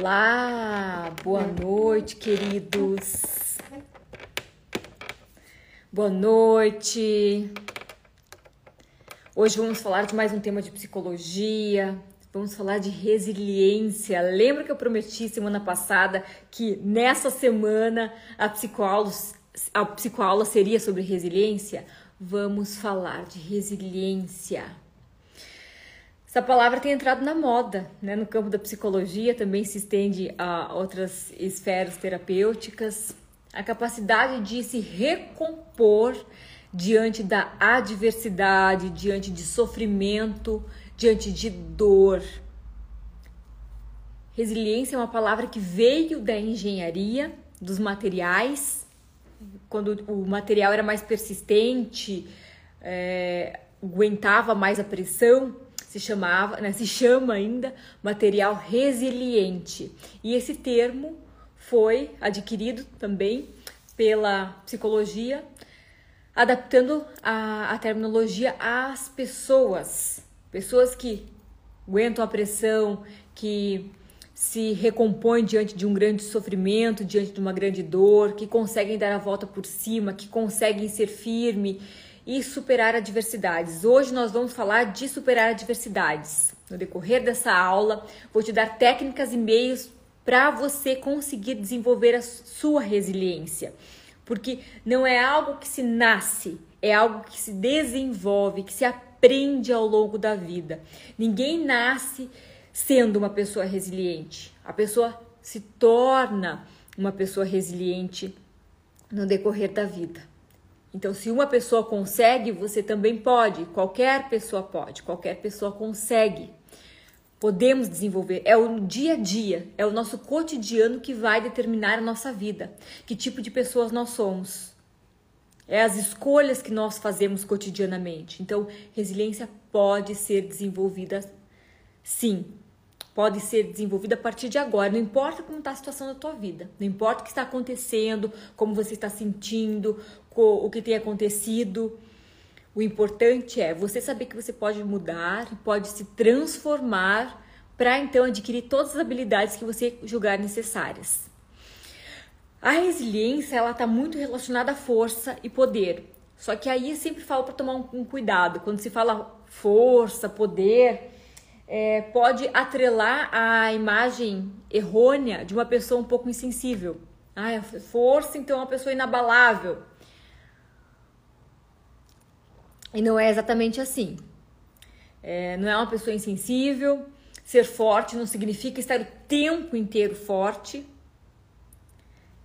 Olá, boa noite, queridos. Boa noite. Hoje vamos falar de mais um tema de psicologia. Vamos falar de resiliência. Lembra que eu prometi semana passada que nessa semana a psicoaula, a psicoaula seria sobre resiliência? Vamos falar de resiliência. Essa palavra tem entrado na moda, né? No campo da psicologia também se estende a outras esferas terapêuticas. A capacidade de se recompor diante da adversidade, diante de sofrimento, diante de dor. Resiliência é uma palavra que veio da engenharia, dos materiais, quando o material era mais persistente, é, aguentava mais a pressão se chamava, né, se chama ainda material resiliente. E esse termo foi adquirido também pela psicologia, adaptando a, a terminologia às pessoas, pessoas que aguentam a pressão, que se recompõem diante de um grande sofrimento, diante de uma grande dor, que conseguem dar a volta por cima, que conseguem ser firme e superar adversidades. Hoje nós vamos falar de superar adversidades. No decorrer dessa aula, vou te dar técnicas e meios para você conseguir desenvolver a sua resiliência. Porque não é algo que se nasce, é algo que se desenvolve, que se aprende ao longo da vida. Ninguém nasce sendo uma pessoa resiliente. A pessoa se torna uma pessoa resiliente no decorrer da vida. Então, se uma pessoa consegue, você também pode. Qualquer pessoa pode, qualquer pessoa consegue. Podemos desenvolver. É o dia a dia, é o nosso cotidiano que vai determinar a nossa vida. Que tipo de pessoas nós somos. É as escolhas que nós fazemos cotidianamente. Então, resiliência pode ser desenvolvida sim. Pode ser desenvolvida a partir de agora. Não importa como está a situação da tua vida. Não importa o que está acontecendo, como você está sentindo, o que tem acontecido. O importante é você saber que você pode mudar, pode se transformar para então adquirir todas as habilidades que você julgar necessárias. A resiliência ela está muito relacionada à força e poder. Só que aí eu sempre falo para tomar um, um, cuidado. Quando se fala força, poder, é, pode atrelar a imagem errônea de uma pessoa um pouco insensível. Ah, força, então é uma pessoa inabalável. E não é exatamente assim. É, não é uma pessoa insensível. Ser forte não significa estar o tempo inteiro forte.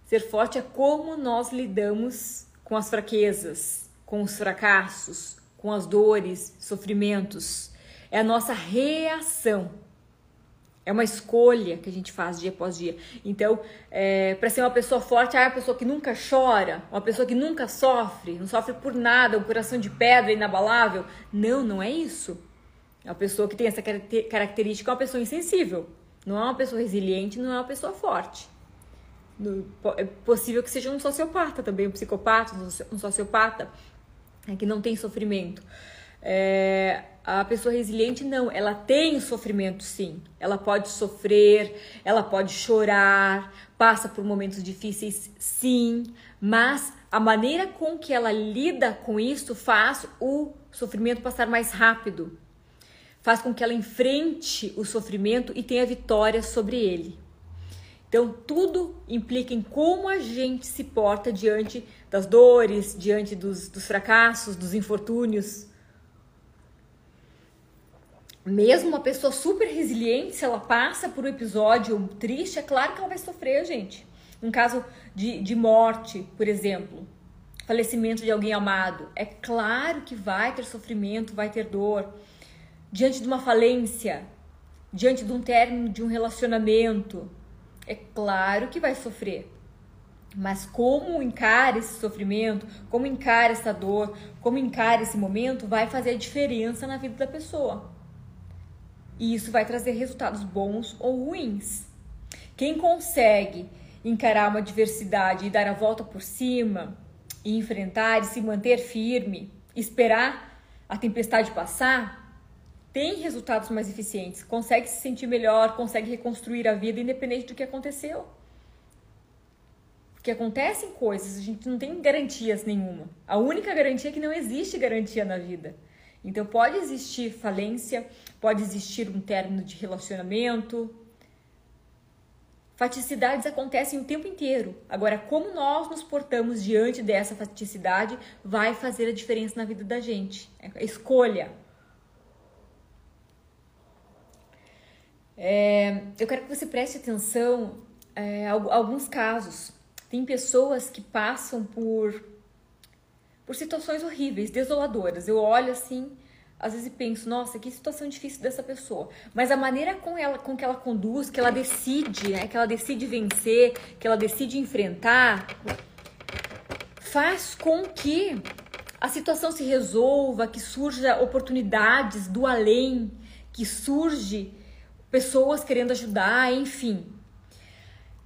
Ser forte é como nós lidamos com as fraquezas, com os fracassos, com as dores, sofrimentos. É a nossa reação é uma escolha que a gente faz dia após dia. Então, é, para ser uma pessoa forte, ah, é uma pessoa que nunca chora, uma pessoa que nunca sofre, não sofre por nada, um coração de pedra inabalável. Não, não é isso. É uma pessoa que tem essa característica, é uma pessoa insensível. Não é uma pessoa resiliente, não é uma pessoa forte. É possível que seja um sociopata também, um psicopata, um sociopata, é, que não tem sofrimento. É, a pessoa resiliente não, ela tem sofrimento sim. Ela pode sofrer, ela pode chorar, passa por momentos difíceis sim, mas a maneira com que ela lida com isso faz o sofrimento passar mais rápido. Faz com que ela enfrente o sofrimento e tenha vitória sobre ele. Então, tudo implica em como a gente se porta diante das dores, diante dos, dos fracassos, dos infortúnios mesmo uma pessoa super resiliente, se ela passa por um episódio triste, é claro que ela vai sofrer, gente. Um caso de, de morte, por exemplo, falecimento de alguém amado, é claro que vai ter sofrimento, vai ter dor. Diante de uma falência, diante de um término de um relacionamento, é claro que vai sofrer. Mas como encara esse sofrimento, como encara essa dor, como encara esse momento, vai fazer a diferença na vida da pessoa. E isso vai trazer resultados bons ou ruins. Quem consegue encarar uma adversidade e dar a volta por cima, e enfrentar e se manter firme, esperar a tempestade passar, tem resultados mais eficientes, consegue se sentir melhor, consegue reconstruir a vida independente do que aconteceu. Porque acontecem coisas, a gente não tem garantias nenhuma. A única garantia é que não existe garantia na vida. Então pode existir falência, pode existir um término de relacionamento. Faticidades acontecem o tempo inteiro. Agora, como nós nos portamos diante dessa faticidade vai fazer a diferença na vida da gente. É escolha. É, eu quero que você preste atenção é, a alguns casos. Tem pessoas que passam por por situações horríveis, desoladoras. Eu olho assim, às vezes penso, nossa, que situação difícil dessa pessoa. Mas a maneira com, ela, com que ela conduz, que ela decide, né, que ela decide vencer, que ela decide enfrentar, faz com que a situação se resolva, que surja oportunidades do além, que surge pessoas querendo ajudar, enfim.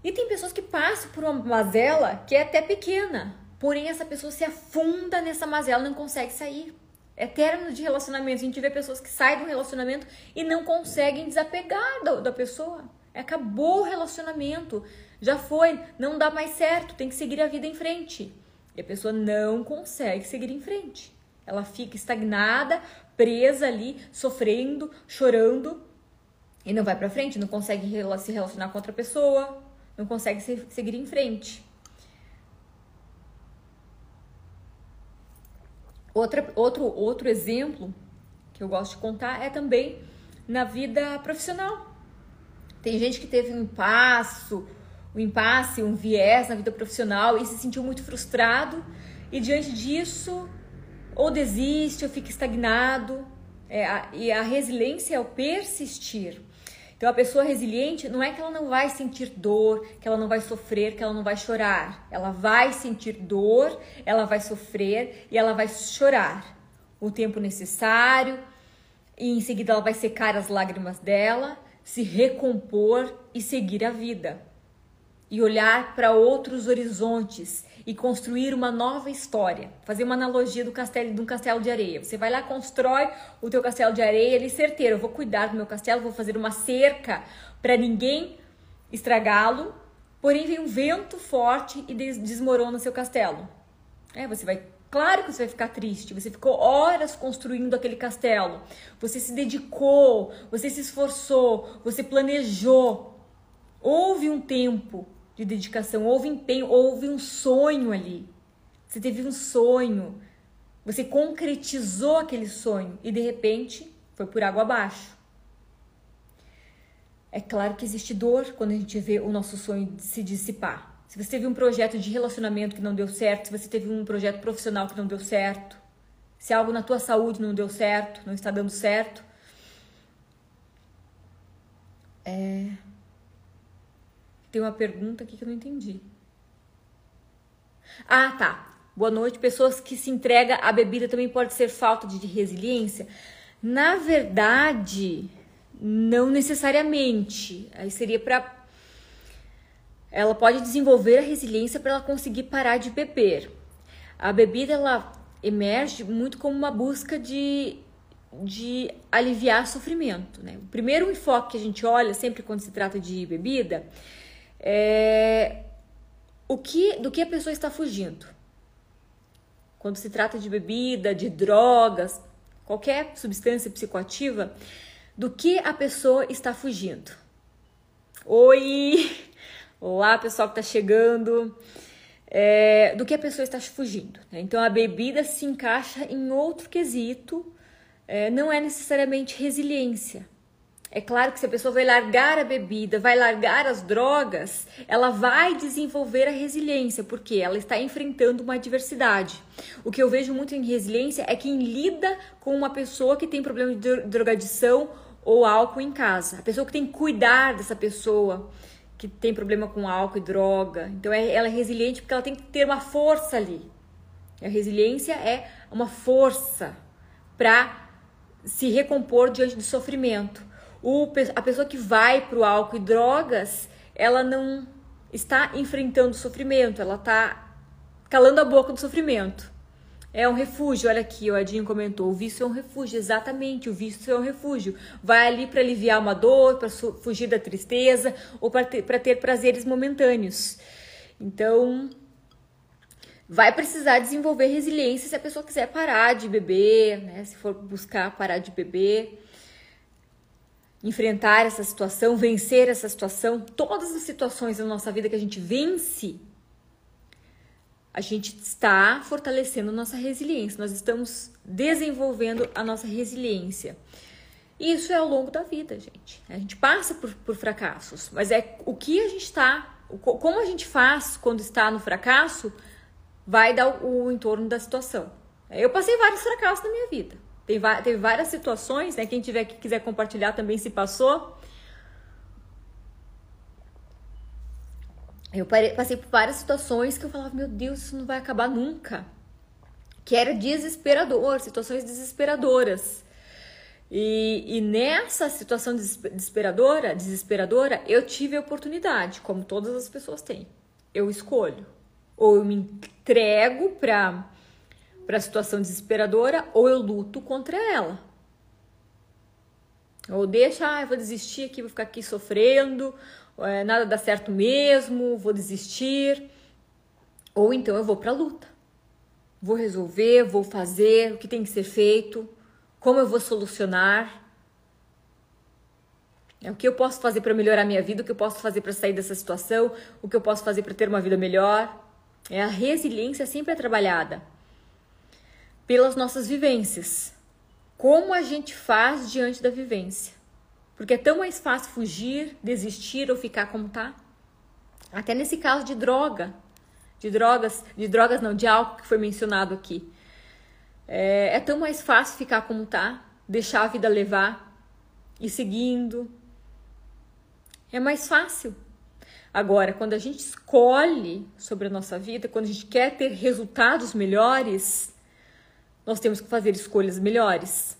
E tem pessoas que passam por uma mazela que é até pequena, porém essa pessoa se afunda nessa mazela, não consegue sair. É término de relacionamento. A gente vê pessoas que saem do relacionamento e não conseguem desapegar da, da pessoa. Acabou o relacionamento, já foi, não dá mais certo, tem que seguir a vida em frente. E a pessoa não consegue seguir em frente. Ela fica estagnada, presa ali, sofrendo, chorando e não vai para frente, não consegue se relacionar com outra pessoa, não consegue seguir em frente. Outra, outro, outro exemplo que eu gosto de contar é também na vida profissional. Tem gente que teve um impasse, um impasse, um viés na vida profissional e se sentiu muito frustrado e diante disso ou desiste ou fica estagnado. É, a, e a resiliência é o persistir. Então, a pessoa resiliente não é que ela não vai sentir dor, que ela não vai sofrer, que ela não vai chorar. Ela vai sentir dor, ela vai sofrer e ela vai chorar o tempo necessário. E em seguida ela vai secar as lágrimas dela, se recompor e seguir a vida. E olhar para outros horizontes e construir uma nova história. Fazer uma analogia do castelo de um castelo de areia. Você vai lá, constrói o teu castelo de areia, ele certeiro, eu vou cuidar do meu castelo, vou fazer uma cerca para ninguém estragá-lo. Porém vem um vento forte e desmorona seu castelo. É, você vai Claro que você vai ficar triste. Você ficou horas construindo aquele castelo. Você se dedicou, você se esforçou, você planejou. Houve um tempo de dedicação, houve empenho, houve um sonho ali. Você teve um sonho, você concretizou aquele sonho e de repente foi por água abaixo. É claro que existe dor quando a gente vê o nosso sonho se dissipar. Se você teve um projeto de relacionamento que não deu certo, se você teve um projeto profissional que não deu certo, se algo na tua saúde não deu certo, não está dando certo, é, tem uma pergunta aqui que eu não entendi. Ah, tá. Boa noite. Pessoas que se entregam à bebida também pode ser falta de resiliência? Na verdade, não necessariamente. Aí seria para ela pode desenvolver a resiliência para ela conseguir parar de beber. A bebida ela emerge muito como uma busca de, de aliviar sofrimento. Né? O primeiro enfoque que a gente olha sempre quando se trata de bebida é, o que, do que a pessoa está fugindo. Quando se trata de bebida, de drogas, qualquer substância psicoativa, do que a pessoa está fugindo. Oi! Olá, pessoal que está chegando. É, do que a pessoa está fugindo. Né? Então, a bebida se encaixa em outro quesito, é, não é necessariamente resiliência. É claro que se a pessoa vai largar a bebida, vai largar as drogas, ela vai desenvolver a resiliência, porque ela está enfrentando uma adversidade. O que eu vejo muito em resiliência é quem lida com uma pessoa que tem problema de drogadição ou álcool em casa. A pessoa que tem que cuidar dessa pessoa que tem problema com álcool e droga. Então é, ela é resiliente porque ela tem que ter uma força ali. A resiliência é uma força para se recompor diante do sofrimento o, a pessoa que vai para o álcool e drogas, ela não está enfrentando sofrimento, ela está calando a boca do sofrimento. É um refúgio, olha aqui, o Adinho comentou. O vício é um refúgio, exatamente, o vício é um refúgio. Vai ali para aliviar uma dor, para fugir da tristeza ou para ter, ter prazeres momentâneos. Então, vai precisar desenvolver resiliência se a pessoa quiser parar de beber, né? Se for buscar parar de beber, enfrentar essa situação, vencer essa situação, todas as situações da nossa vida que a gente vence, a gente está fortalecendo nossa resiliência, nós estamos desenvolvendo a nossa resiliência. E isso é ao longo da vida, gente. A gente passa por, por fracassos, mas é o que a gente está, como a gente faz quando está no fracasso, vai dar o, o entorno da situação. Eu passei vários fracassos na minha vida. Tem, teve várias situações, né? Quem tiver que quiser compartilhar também se passou. Eu passei por várias situações que eu falava, meu Deus, isso não vai acabar nunca. Que era desesperador, situações desesperadoras. E, e nessa situação desesperadora, desesperadora, eu tive a oportunidade, como todas as pessoas têm. Eu escolho ou eu me entrego para para a situação desesperadora ou eu luto contra ela. Ou deixa, ah, vou desistir aqui, vou ficar aqui sofrendo, é, nada dá certo mesmo, vou desistir. Ou então eu vou para a luta. Vou resolver, vou fazer o que tem que ser feito, como eu vou solucionar. É o que eu posso fazer para melhorar minha vida, o que eu posso fazer para sair dessa situação, o que eu posso fazer para ter uma vida melhor. É a resiliência sempre é trabalhada pelas nossas vivências. Como a gente faz diante da vivência? Porque é tão mais fácil fugir, desistir ou ficar como tá. Até nesse caso de droga, de drogas, de drogas não, de álcool que foi mencionado aqui. É, é tão mais fácil ficar como tá, deixar a vida levar e seguindo. É mais fácil. Agora, quando a gente escolhe sobre a nossa vida, quando a gente quer ter resultados melhores, nós temos que fazer escolhas melhores.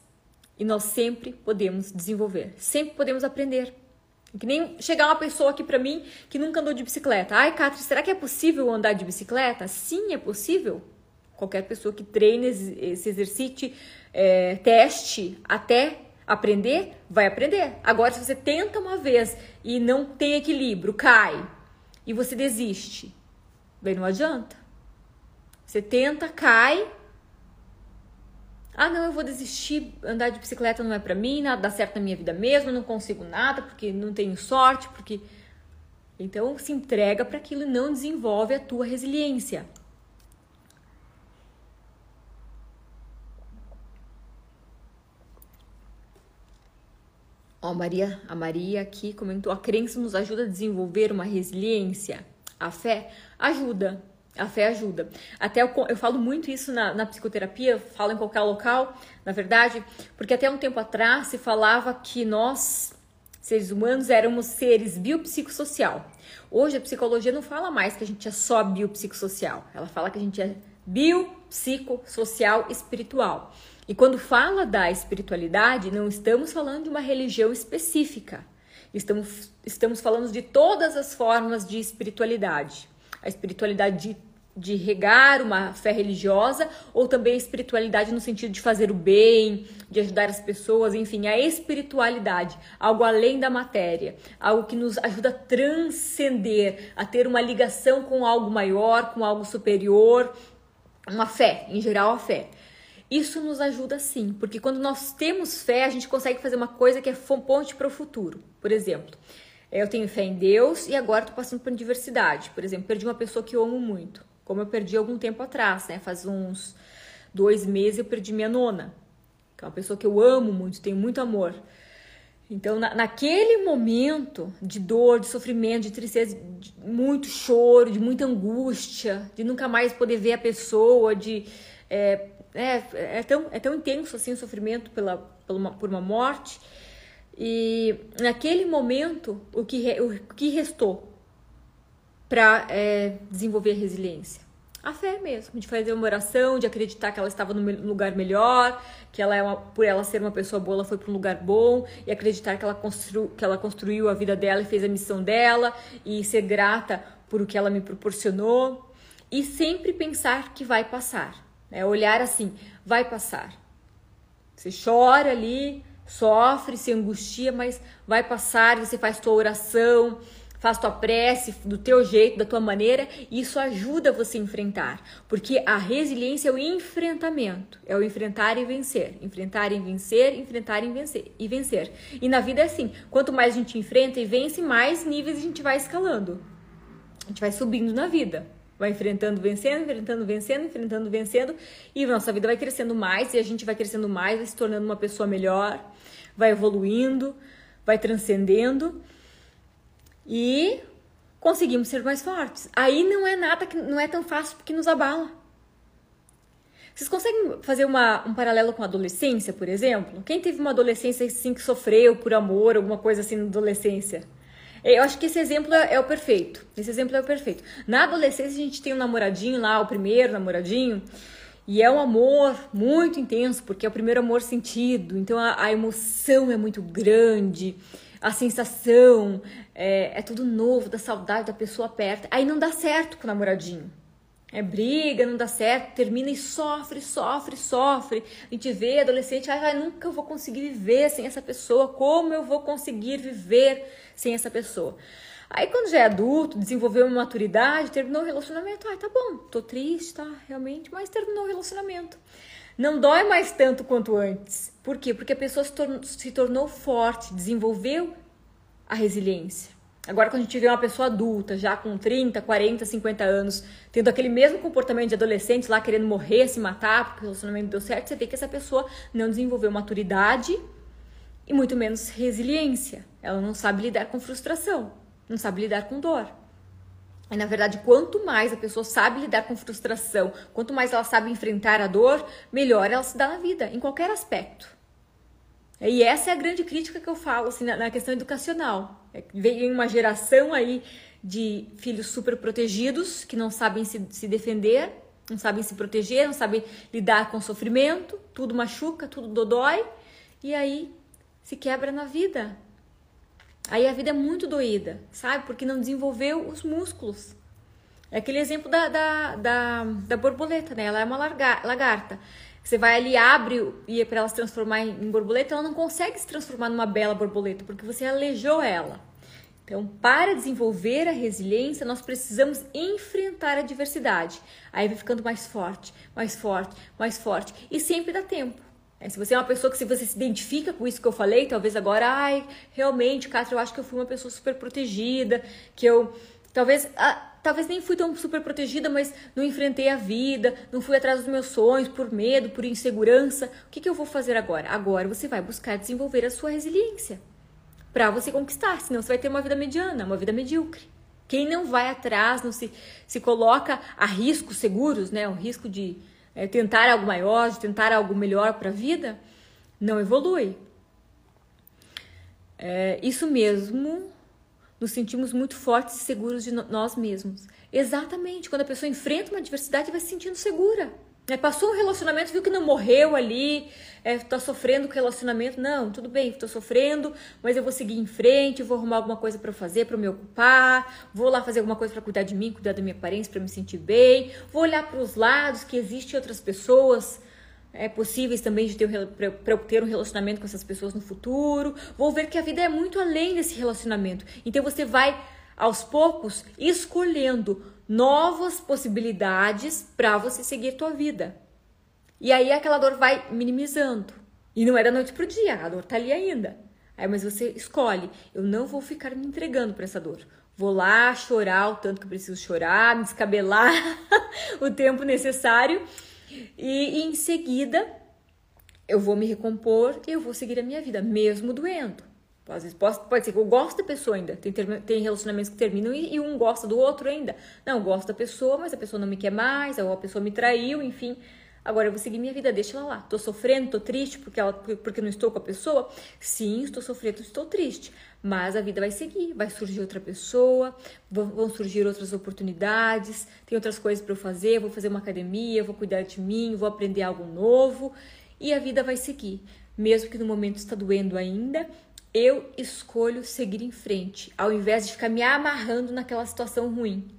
E nós sempre podemos desenvolver, sempre podemos aprender. Que nem chegar uma pessoa aqui para mim que nunca andou de bicicleta. Ai, Catri, será que é possível andar de bicicleta? Sim, é possível. Qualquer pessoa que treine, se exercite, é, teste até aprender, vai aprender. Agora, se você tenta uma vez e não tem equilíbrio, cai e você desiste, bem, não adianta. Você tenta, cai. Ah, não, eu vou desistir, andar de bicicleta não é para mim, nada dá certo na minha vida mesmo, não consigo nada porque não tenho sorte, porque então se entrega para aquilo e não desenvolve a tua resiliência. Ó, Maria, a Maria aqui comentou: a crença nos ajuda a desenvolver uma resiliência. A fé ajuda. A fé ajuda. Até eu, eu falo muito isso na, na psicoterapia, falo em qualquer local, na verdade, porque até um tempo atrás se falava que nós, seres humanos, éramos seres biopsicossocial. Hoje a psicologia não fala mais que a gente é só biopsicossocial. Ela fala que a gente é biopsicossocial espiritual. E quando fala da espiritualidade, não estamos falando de uma religião específica. Estamos, estamos falando de todas as formas de espiritualidade. A espiritualidade de, de regar uma fé religiosa ou também a espiritualidade no sentido de fazer o bem, de ajudar as pessoas, enfim, a espiritualidade, algo além da matéria, algo que nos ajuda a transcender, a ter uma ligação com algo maior, com algo superior, uma fé, em geral a fé. Isso nos ajuda sim, porque quando nós temos fé, a gente consegue fazer uma coisa que é ponte para o futuro. Por exemplo, eu tenho fé em Deus e agora estou passando por diversidade. Por exemplo, perdi uma pessoa que eu amo muito, como eu perdi algum tempo atrás, né? Faz uns dois meses eu perdi minha nona, que é uma pessoa que eu amo muito, tenho muito amor. Então, na, naquele momento de dor, de sofrimento, de tristeza, de muito choro, de muita angústia, de nunca mais poder ver a pessoa, de é, é, é, tão, é tão intenso assim o sofrimento pela, pela uma, por uma morte. E naquele momento, o que, o que restou para é, desenvolver a resiliência? A fé mesmo, de fazer uma oração, de acreditar que ela estava no lugar melhor, que ela é uma, por ela ser uma pessoa boa, ela foi para um lugar bom, e acreditar que ela, constru, que ela construiu a vida dela e fez a missão dela, e ser grata por o que ela me proporcionou, e sempre pensar que vai passar É olhar assim, vai passar. Você chora ali, sofre, se angustia, mas vai passar, você faz tua oração, faz tua prece do teu jeito, da tua maneira, e isso ajuda você a enfrentar, porque a resiliência é o enfrentamento, é o enfrentar e vencer, enfrentar e vencer, enfrentar e vencer e vencer. E na vida é assim, quanto mais a gente enfrenta e vence, mais níveis a gente vai escalando. A gente vai subindo na vida, vai enfrentando, vencendo, enfrentando, vencendo, enfrentando, vencendo, e nossa vida vai crescendo mais, e a gente vai crescendo mais, vai se tornando uma pessoa melhor, vai evoluindo, vai transcendendo e conseguimos ser mais fortes. Aí não é nada que não é tão fácil porque nos abala. Vocês conseguem fazer uma, um paralelo com a adolescência, por exemplo? Quem teve uma adolescência assim que sofreu por amor, alguma coisa assim na adolescência? Eu acho que esse exemplo é, é o perfeito. Esse exemplo é o perfeito. Na adolescência a gente tem um namoradinho lá, o primeiro namoradinho, e é um amor muito intenso, porque é o primeiro amor sentido. Então a, a emoção é muito grande a sensação, é, é tudo novo, da saudade da pessoa perto. Aí não dá certo com o namoradinho. É briga, não dá certo, termina e sofre, sofre, sofre. A gente vê adolescente, ai, nunca vou conseguir viver sem essa pessoa, como eu vou conseguir viver sem essa pessoa? Aí quando já é adulto, desenvolveu uma maturidade, terminou o relacionamento, ai, tá bom, tô triste, tá, realmente, mas terminou o relacionamento. Não dói mais tanto quanto antes. Por quê? Porque a pessoa se tornou, se tornou forte, desenvolveu a resiliência. Agora, quando a gente vê uma pessoa adulta, já com 30, 40, 50 anos, tendo aquele mesmo comportamento de adolescente lá querendo morrer, se matar, porque o relacionamento deu certo, você vê que essa pessoa não desenvolveu maturidade e muito menos resiliência. Ela não sabe lidar com frustração, não sabe lidar com dor. E na verdade, quanto mais a pessoa sabe lidar com frustração, quanto mais ela sabe enfrentar a dor, melhor ela se dá na vida, em qualquer aspecto. E essa é a grande crítica que eu falo assim, na, questão educacional. É veio uma geração aí de filhos super protegidos que não sabem se, se defender, não sabem se proteger, não sabem lidar com sofrimento, tudo machuca, tudo dodói, e aí se quebra na vida. Aí a vida é muito doída, sabe? Porque não desenvolveu os músculos. É aquele exemplo da, da, da, da borboleta, né? Ela é uma lagarta. Você vai ali, abre e é para ela se transformar em borboleta, ela não consegue se transformar numa bela borboleta, porque você aleijou ela. Então, para desenvolver a resiliência, nós precisamos enfrentar a adversidade. Aí vai ficando mais forte, mais forte, mais forte. E sempre dá tempo. É, se você é uma pessoa que se você se identifica com isso que eu falei, talvez agora, ai, realmente, Catra, eu acho que eu fui uma pessoa super protegida, que eu talvez ah, talvez nem fui tão super protegida, mas não enfrentei a vida, não fui atrás dos meus sonhos por medo, por insegurança. O que, que eu vou fazer agora? Agora você vai buscar desenvolver a sua resiliência para você conquistar, senão você vai ter uma vida mediana, uma vida medíocre. Quem não vai atrás, não se, se coloca a riscos seguros, né? O risco de é, tentar algo maior, de tentar algo melhor para a vida, não evolui. É, isso mesmo nos sentimos muito fortes e seguros de nós mesmos. Exatamente, quando a pessoa enfrenta uma adversidade, vai se sentindo segura. É, passou um relacionamento, viu que não morreu ali, é, tá sofrendo com o relacionamento. Não, tudo bem, tô sofrendo, mas eu vou seguir em frente, vou arrumar alguma coisa para fazer, para me ocupar, vou lá fazer alguma coisa para cuidar de mim, cuidar da minha aparência, para me sentir bem. Vou olhar para os lados, que existem outras pessoas é, possíveis também de ter para ter um relacionamento com essas pessoas no futuro. Vou ver que a vida é muito além desse relacionamento. Então você vai aos poucos escolhendo novas possibilidades para você seguir tua vida. E aí aquela dor vai minimizando. E não é da noite pro dia, a dor tá ali ainda. Aí, mas você escolhe, eu não vou ficar me entregando para essa dor. Vou lá chorar o tanto que eu preciso chorar, me descabelar o tempo necessário e, em seguida eu vou me recompor e eu vou seguir a minha vida, mesmo doendo. Às vezes pode, pode ser que eu gosto da pessoa ainda. Tem, tem relacionamentos que terminam e, e, um gosta do outro ainda. Não, eu gosto da pessoa, mas a pessoa não me quer mais, ou a pessoa me traiu, enfim. Agora eu vou seguir minha vida, deixa ela lá. Tô sofrendo, tô triste porque, ela, porque não estou com a pessoa? Sim, estou sofrendo, estou triste. Mas a vida vai seguir, vai surgir outra pessoa, vão surgir outras oportunidades, tem outras coisas para eu fazer, vou fazer uma academia, vou cuidar de mim, vou aprender algo novo e a vida vai seguir. Mesmo que no momento está doendo ainda, eu escolho seguir em frente, ao invés de ficar me amarrando naquela situação ruim.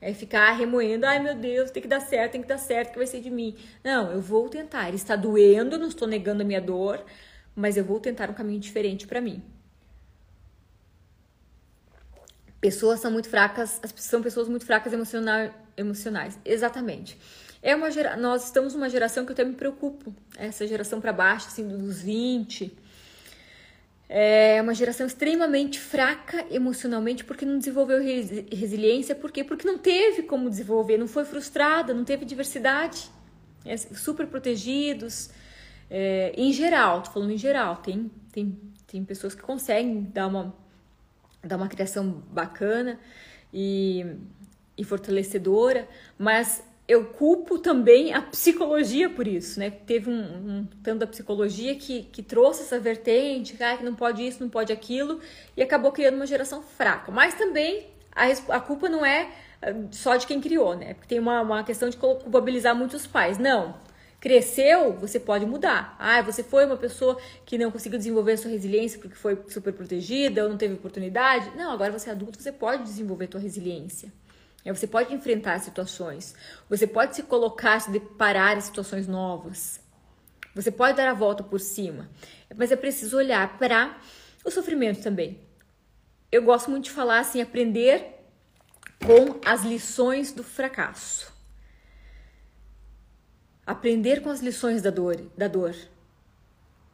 É ficar remoendo, ai meu Deus, tem que dar certo, tem que dar certo, que vai ser de mim. Não, eu vou tentar. Está doendo, não estou negando a minha dor, mas eu vou tentar um caminho diferente para mim. Pessoas são muito fracas, são pessoas muito fracas emocional, emocionais. Exatamente. É uma gera, nós estamos numa geração que eu até me preocupo. Essa geração para baixo, assim, dos 20. É uma geração extremamente fraca emocionalmente porque não desenvolveu resiliência. Por quê? Porque não teve como desenvolver, não foi frustrada, não teve diversidade. É, super protegidos. É, em geral, tô falando em geral, tem, tem, tem pessoas que conseguem dar uma dar uma criação bacana e, e fortalecedora, mas eu culpo também a psicologia por isso, né? Teve um, um tanto da psicologia que, que trouxe essa vertente, ah, que não pode isso, não pode aquilo, e acabou criando uma geração fraca. Mas também a, a culpa não é ah, só de quem criou, né? Porque tem uma, uma questão de culpabilizar muitos pais. Não, Cresceu, você pode mudar. Ah, você foi uma pessoa que não conseguiu desenvolver a sua resiliência porque foi super protegida ou não teve oportunidade. Não, agora você é adulto, você pode desenvolver a sua resiliência. Você pode enfrentar situações. Você pode se colocar, se deparar em situações novas. Você pode dar a volta por cima. Mas é preciso olhar para o sofrimento também. Eu gosto muito de falar assim, aprender com as lições do fracasso. Aprender com as lições da dor, da dor.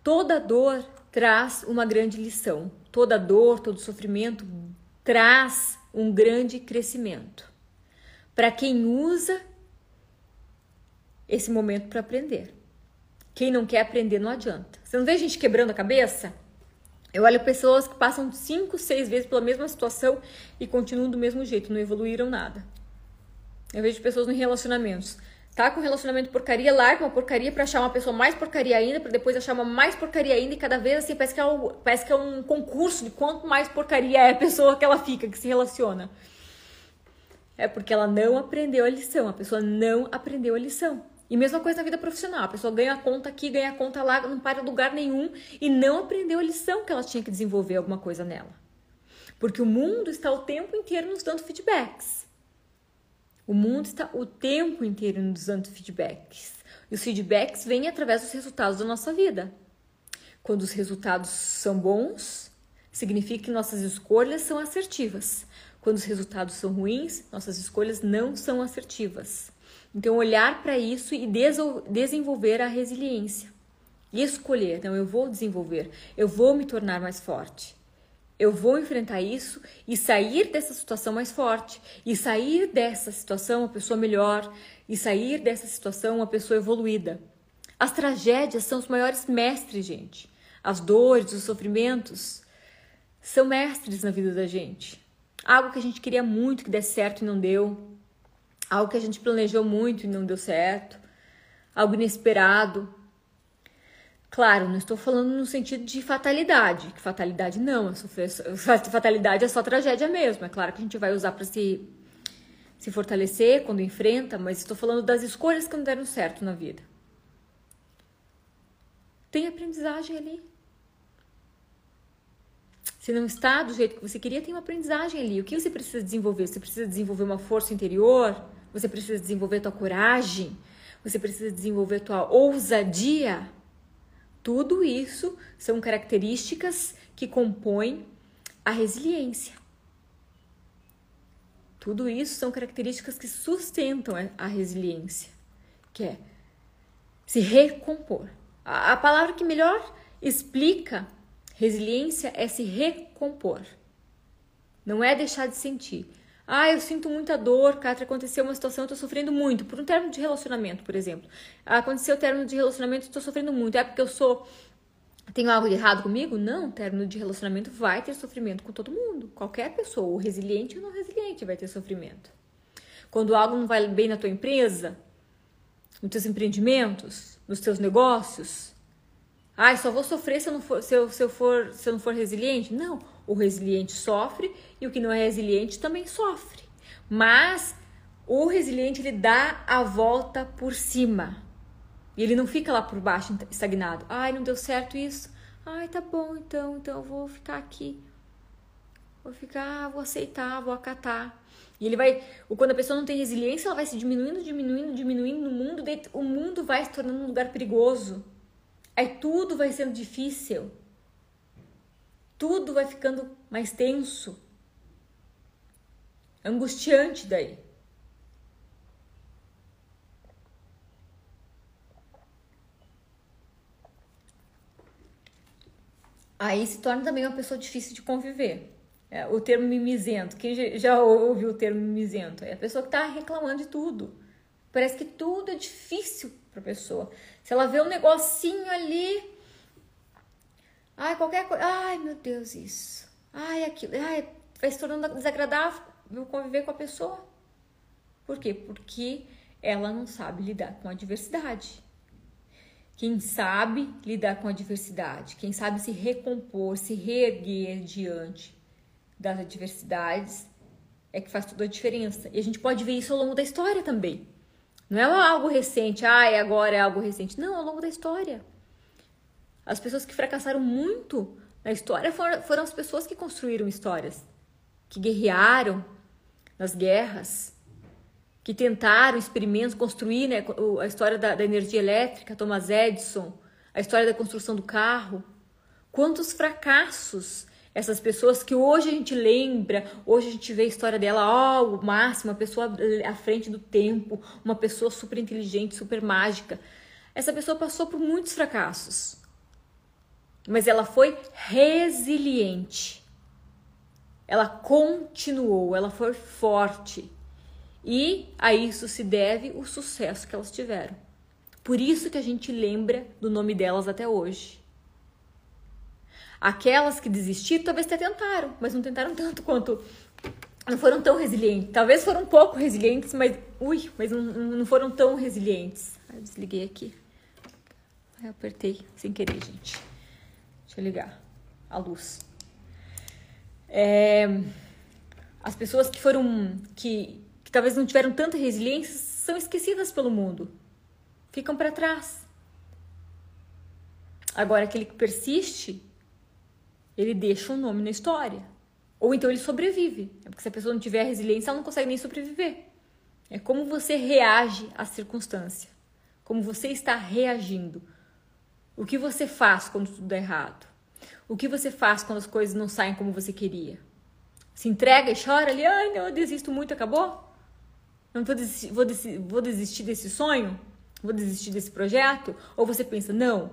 Toda dor traz uma grande lição. Toda dor, todo sofrimento traz um grande crescimento. Para quem usa esse momento para aprender. Quem não quer aprender não adianta. Você não vê gente quebrando a cabeça? Eu olho pessoas que passam cinco, seis vezes pela mesma situação e continuam do mesmo jeito, não evoluíram nada. Eu vejo pessoas em relacionamentos tá com relacionamento porcaria, larga uma porcaria para achar uma pessoa mais porcaria ainda, para depois achar uma mais porcaria ainda e cada vez assim, parece que, é um, parece que é um concurso de quanto mais porcaria é a pessoa que ela fica, que se relaciona. É porque ela não aprendeu a lição, a pessoa não aprendeu a lição. E mesma coisa na vida profissional, a pessoa ganha a conta aqui, ganha a conta lá, não para em lugar nenhum e não aprendeu a lição que ela tinha que desenvolver alguma coisa nela. Porque o mundo está o tempo inteiro nos dando feedbacks. O mundo está o tempo inteiro nos dando feedbacks. E os feedbacks vêm através dos resultados da nossa vida. Quando os resultados são bons, significa que nossas escolhas são assertivas. Quando os resultados são ruins, nossas escolhas não são assertivas. Então, olhar para isso e desenvolver a resiliência. E escolher, então, eu vou desenvolver, eu vou me tornar mais forte. Eu vou enfrentar isso e sair dessa situação mais forte, e sair dessa situação uma pessoa melhor, e sair dessa situação uma pessoa evoluída. As tragédias são os maiores mestres, gente. As dores, os sofrimentos são mestres na vida da gente. Algo que a gente queria muito que desse certo e não deu. Algo que a gente planejou muito e não deu certo. Algo inesperado. Claro, não estou falando no sentido de fatalidade, que fatalidade não, fatalidade é só tragédia mesmo. É claro que a gente vai usar para se, se fortalecer quando enfrenta, mas estou falando das escolhas que não deram certo na vida. Tem aprendizagem ali. Se não está do jeito que você queria, tem uma aprendizagem ali. O que você precisa desenvolver? Você precisa desenvolver uma força interior? Você precisa desenvolver tua coragem? Você precisa desenvolver tua ousadia? Tudo isso são características que compõem a resiliência. Tudo isso são características que sustentam a resiliência, que é se recompor. A, palavra que melhor explica resiliência é se recompor. Não é deixar de sentir, ah, eu sinto muita dor, Catra, aconteceu uma situação, eu tô sofrendo muito. Por um término de relacionamento, por exemplo. Aconteceu o término de relacionamento, tô sofrendo muito. É porque eu sou. Tenho algo de errado comigo? Não, término de relacionamento vai ter sofrimento com todo mundo. Qualquer pessoa, o resiliente ou não resiliente, vai ter sofrimento. Quando algo não vai bem na tua empresa, nos teus empreendimentos, nos teus negócios, ah, só vou sofrer se eu não for, se eu, se eu for, se eu não for resiliente? Não, o resiliente sofre e o que não é resiliente também sofre. Mas o resiliente ele dá a volta por cima. E ele não fica lá por baixo estagnado. Ai, não deu certo isso. Ai, tá bom, então, então eu vou ficar aqui. vou ficar, vou aceitar, vou acatar. E ele vai, quando a pessoa não tem resiliência, ela vai se diminuindo, diminuindo, diminuindo no mundo, o mundo vai se tornando um lugar perigoso. Aí tudo vai sendo difícil. Tudo vai ficando mais tenso. Angustiante daí. Aí se torna também uma pessoa difícil de conviver. É, o termo mimizento. Quem já ouviu o termo mimizento? É a pessoa que está reclamando de tudo. Parece que tudo é difícil para a pessoa. Se ela vê um negocinho ali, ai, qualquer coisa, ai, meu Deus, isso. Ai, aquilo, ai, vai se tornando desagradável conviver com a pessoa. Por quê? Porque ela não sabe lidar com a diversidade. Quem sabe lidar com a diversidade, quem sabe se recompor, se reerguer diante das adversidades, é que faz toda a diferença. E a gente pode ver isso ao longo da história também. Não é algo recente, ah, agora é algo recente. Não, ao longo da história. As pessoas que fracassaram muito na história foram, foram as pessoas que construíram histórias, que guerrearam nas guerras, que tentaram experimentos, construir né, a história da, da energia elétrica, Thomas Edison, a história da construção do carro. Quantos fracassos essas pessoas que hoje a gente lembra, hoje a gente vê a história dela, ó, oh, o máximo, uma pessoa à frente do tempo, uma pessoa super inteligente, super mágica. Essa pessoa passou por muitos fracassos, mas ela foi resiliente. Ela continuou, ela foi forte. E a isso se deve o sucesso que elas tiveram. Por isso que a gente lembra do nome delas até hoje. Aquelas que desistiram talvez até tentaram, mas não tentaram tanto quanto. Não foram tão resilientes. Talvez foram um pouco resilientes, mas. Ui, mas não, não foram tão resilientes. eu desliguei aqui. eu apertei sem querer, gente. Deixa eu ligar a luz. É, as pessoas que foram. que talvez não tiveram tanta resiliência, são esquecidas pelo mundo. Ficam para trás. Agora, aquele que persiste, ele deixa um nome na história. Ou então ele sobrevive. É porque se a pessoa não tiver resiliência, ela não consegue nem sobreviver. É como você reage à circunstância. Como você está reagindo. O que você faz quando tudo dá errado? O que você faz quando as coisas não saem como você queria? Se entrega e chora ali, ai não, eu desisto muito, acabou? Não vou desistir, vou, desistir, vou desistir desse sonho? Vou desistir desse projeto? Ou você pensa, não,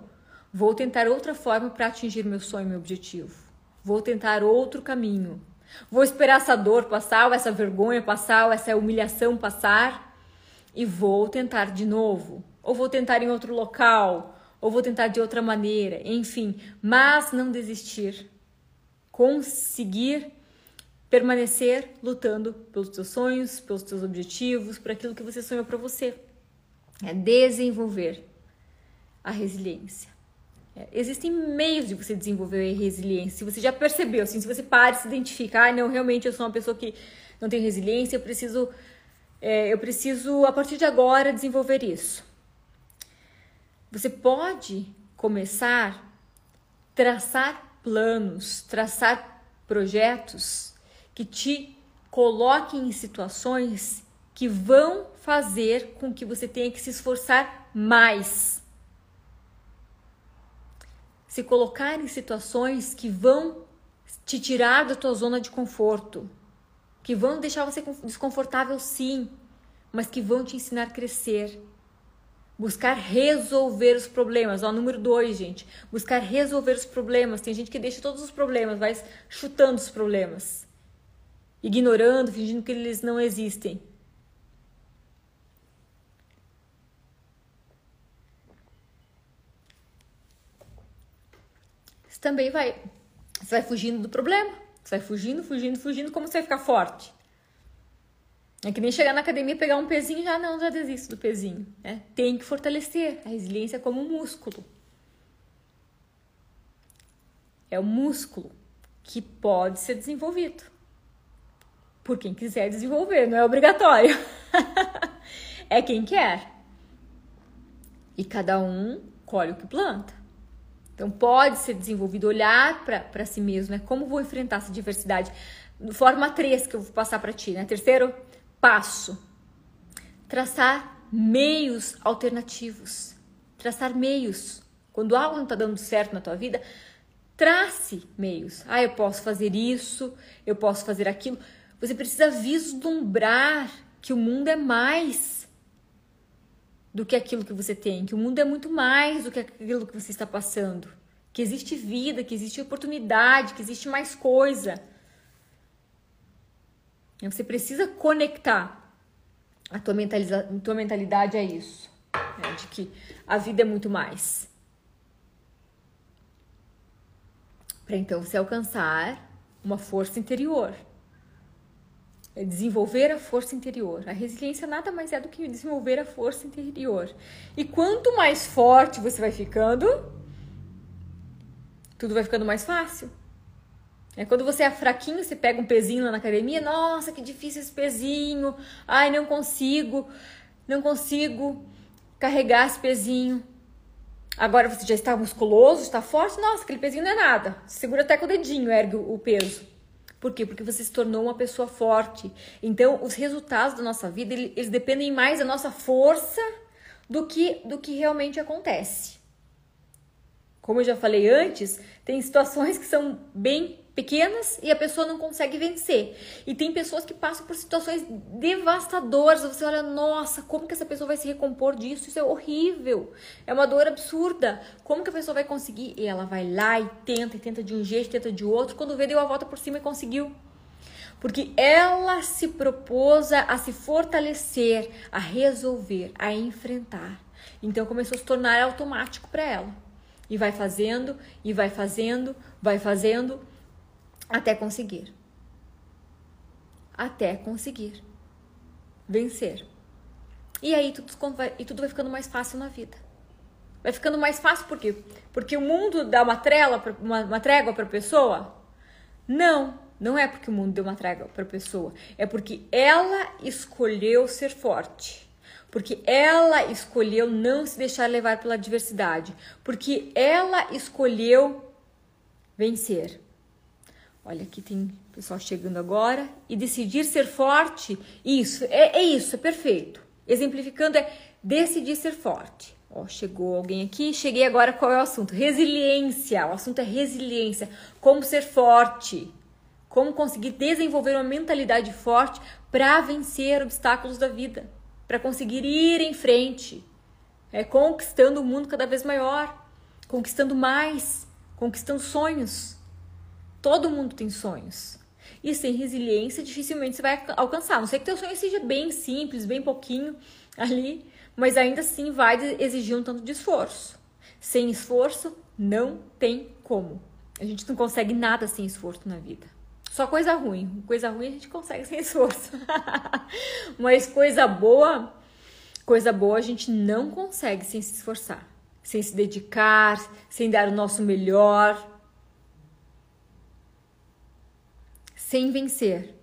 vou tentar outra forma para atingir meu sonho, meu objetivo. Vou tentar outro caminho. Vou esperar essa dor passar, ou essa vergonha passar, ou essa humilhação passar e vou tentar de novo. Ou vou tentar em outro local, ou vou tentar de outra maneira, enfim, mas não desistir. Conseguir permanecer lutando pelos teus sonhos, pelos teus objetivos, por aquilo que você sonhou para você. É desenvolver a resiliência. É, existem meios de você desenvolver resiliência. Se você já percebeu, assim, se você para e se identificar, ah, não, realmente eu sou uma pessoa que não tem resiliência, eu preciso, é, eu preciso a partir de agora desenvolver isso. Você pode começar a traçar planos, traçar projetos que te coloquem em situações que vão fazer com que você tenha que se esforçar mais. Se colocar em situações que vão te tirar da tua zona de conforto, que vão deixar você desconfortável sim, mas que vão te ensinar a crescer. Buscar resolver os problemas. Ó, número dois, gente. Buscar resolver os problemas. Tem gente que deixa todos os problemas, vai chutando os problemas ignorando, fingindo que eles não existem. Também vai, você vai fugindo do problema, você vai fugindo, fugindo, fugindo, como você vai ficar forte? É que nem chegar na academia, pegar um pezinho e já não, já desisto do pezinho. Né? Tem que fortalecer a resiliência como um músculo. É um músculo que pode ser desenvolvido por quem quiser desenvolver, não é obrigatório. é quem quer. E cada um colhe o que planta. Então pode ser desenvolvido olhar para si mesmo, né? Como vou enfrentar essa diversidade? Forma 3 que eu vou passar para ti, né? Terceiro passo: traçar meios alternativos. Traçar meios. Quando algo não está dando certo na tua vida, trace meios. Ah, eu posso fazer isso, eu posso fazer aquilo. Você precisa vislumbrar que o mundo é mais do que aquilo que você tem, que o mundo é muito mais do que aquilo que você está passando, que existe vida, que existe oportunidade, que existe mais coisa. Você precisa conectar a tua, a tua mentalidade a isso, né? de que a vida é muito mais. Para então você alcançar uma força interior. É desenvolver a força interior. A resiliência nada mais é do que desenvolver a força interior. E quanto mais forte você vai ficando, tudo vai ficando mais fácil. É quando você é fraquinho, você pega um pezinho lá na academia, nossa, que difícil esse pezinho. Ai, não consigo, não consigo carregar esse pezinho. Agora você já está musculoso, está forte, nossa, aquele pezinho não é nada. Segura até com o dedinho, ergue o peso. Por quê? Porque você se tornou uma pessoa forte. Então, os resultados da nossa vida, eles dependem mais da nossa força do que do que realmente acontece. Como eu já falei antes, tem situações que são bem pequenas e a pessoa não consegue vencer. E tem pessoas que passam por situações devastadoras. Você olha, nossa, como que essa pessoa vai se recompor disso? Isso é horrível. É uma dor absurda. Como que a pessoa vai conseguir? E ela vai lá e tenta, e tenta de um jeito, tenta de outro. Quando vê, deu a volta por cima e conseguiu. Porque ela se propôs a se fortalecer, a resolver, a enfrentar. Então começou a se tornar automático para ela. E vai fazendo, e vai fazendo, vai fazendo até conseguir. Até conseguir vencer. E aí tudo e tudo vai ficando mais fácil na vida. Vai ficando mais fácil por quê? Porque o mundo dá uma, trela, uma, uma trégua para a pessoa? Não, não é porque o mundo deu uma trégua para a pessoa. É porque ela escolheu ser forte. Porque ela escolheu não se deixar levar pela adversidade. Porque ela escolheu vencer. Olha, aqui tem pessoal chegando agora. E decidir ser forte, isso, é, é isso, é perfeito. Exemplificando, é decidir ser forte. Ó, chegou alguém aqui, cheguei agora, qual é o assunto? Resiliência. O assunto é resiliência. Como ser forte. Como conseguir desenvolver uma mentalidade forte para vencer obstáculos da vida. Para conseguir ir em frente. É, conquistando um mundo cada vez maior. Conquistando mais. Conquistando sonhos. Todo mundo tem sonhos. E sem resiliência, dificilmente você vai alcançar. Não sei que teu sonho seja bem simples, bem pouquinho ali, mas ainda assim vai exigir um tanto de esforço. Sem esforço, não tem como. A gente não consegue nada sem esforço na vida. Só coisa ruim. Coisa ruim a gente consegue sem esforço. mas coisa boa, coisa boa a gente não consegue sem se esforçar, sem se dedicar, sem dar o nosso melhor. Sem vencer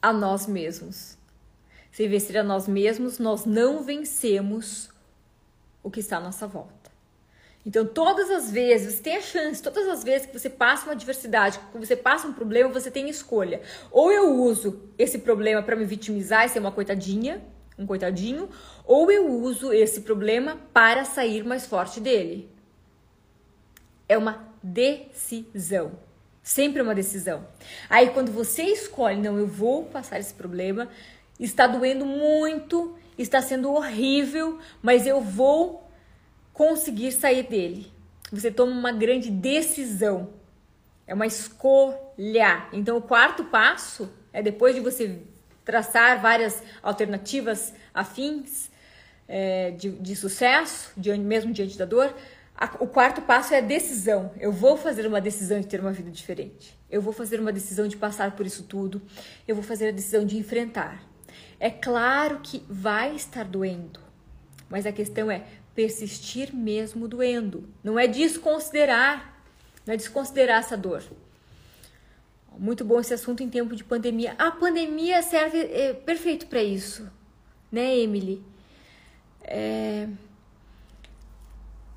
a nós mesmos. Sem vencer a nós mesmos, nós não vencemos o que está à nossa volta. Então, todas as vezes, você tem a chance, todas as vezes que você passa uma adversidade, que você passa um problema, você tem escolha. Ou eu uso esse problema para me vitimizar e ser uma coitadinha, um coitadinho, ou eu uso esse problema para sair mais forte dele. É uma decisão. Sempre uma decisão. Aí quando você escolhe, não, eu vou passar esse problema, está doendo muito, está sendo horrível, mas eu vou conseguir sair dele. Você toma uma grande decisão. É uma escolha. Então o quarto passo é depois de você traçar várias alternativas afins é, de, de sucesso, de, mesmo diante da dor, o quarto passo é a decisão. Eu vou fazer uma decisão de ter uma vida diferente. Eu vou fazer uma decisão de passar por isso tudo. Eu vou fazer a decisão de enfrentar. É claro que vai estar doendo, mas a questão é persistir mesmo doendo. Não é desconsiderar, não é desconsiderar essa dor. Muito bom esse assunto em tempo de pandemia. A pandemia serve é, perfeito para isso, né, Emily? É,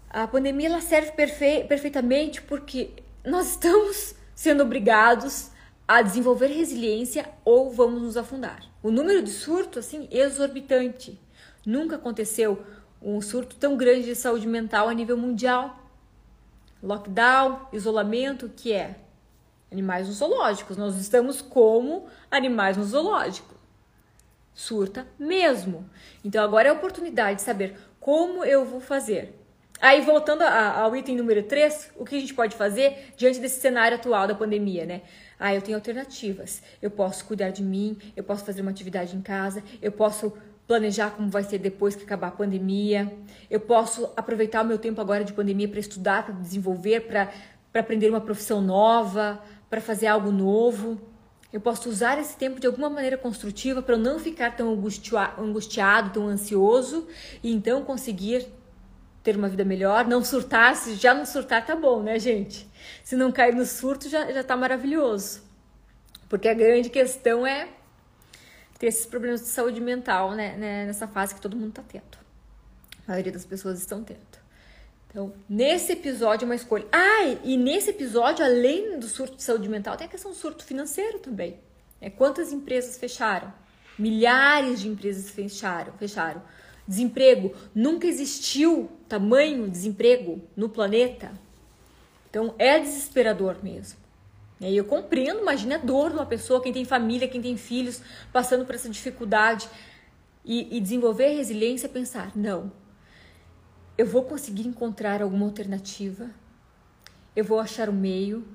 a pandemia ela serve perfe perfeitamente porque nós estamos sendo obrigados a desenvolver resiliência ou vamos nos afundar. O número de surtos, assim, exorbitante. Nunca aconteceu um surto tão grande de saúde mental a nível mundial. Lockdown, isolamento, que é animais nos zoológicos. Nós estamos como animais no zoológico. Surta mesmo. Então agora é a oportunidade de saber como eu vou fazer. Aí, voltando ao item número 3, o que a gente pode fazer diante desse cenário atual da pandemia, né? Ah, eu tenho alternativas. Eu posso cuidar de mim, eu posso fazer uma atividade em casa, eu posso planejar como vai ser depois que acabar a pandemia, eu posso aproveitar o meu tempo agora de pandemia para estudar, para desenvolver, para aprender uma profissão nova, para fazer algo novo. Eu posso usar esse tempo de alguma maneira construtiva para não ficar tão angustiado, tão ansioso e então conseguir ter uma vida melhor, não surtar, se já não surtar tá bom, né, gente? Se não cair no surto já, já tá maravilhoso. Porque a grande questão é ter esses problemas de saúde mental, né, né nessa fase que todo mundo tá tendo. A maioria das pessoas estão tendo. Então, nesse episódio é uma escolha. Ah, e nesse episódio, além do surto de saúde mental, tem a questão do surto financeiro também. É, quantas empresas fecharam? Milhares de empresas fecharam, fecharam. Desemprego. Nunca existiu tamanho desemprego no planeta. Então é desesperador mesmo. E eu compreendo, imagina a dor de uma pessoa, quem tem família, quem tem filhos, passando por essa dificuldade. E, e desenvolver resiliência é pensar, não, eu vou conseguir encontrar alguma alternativa, eu vou achar o um meio,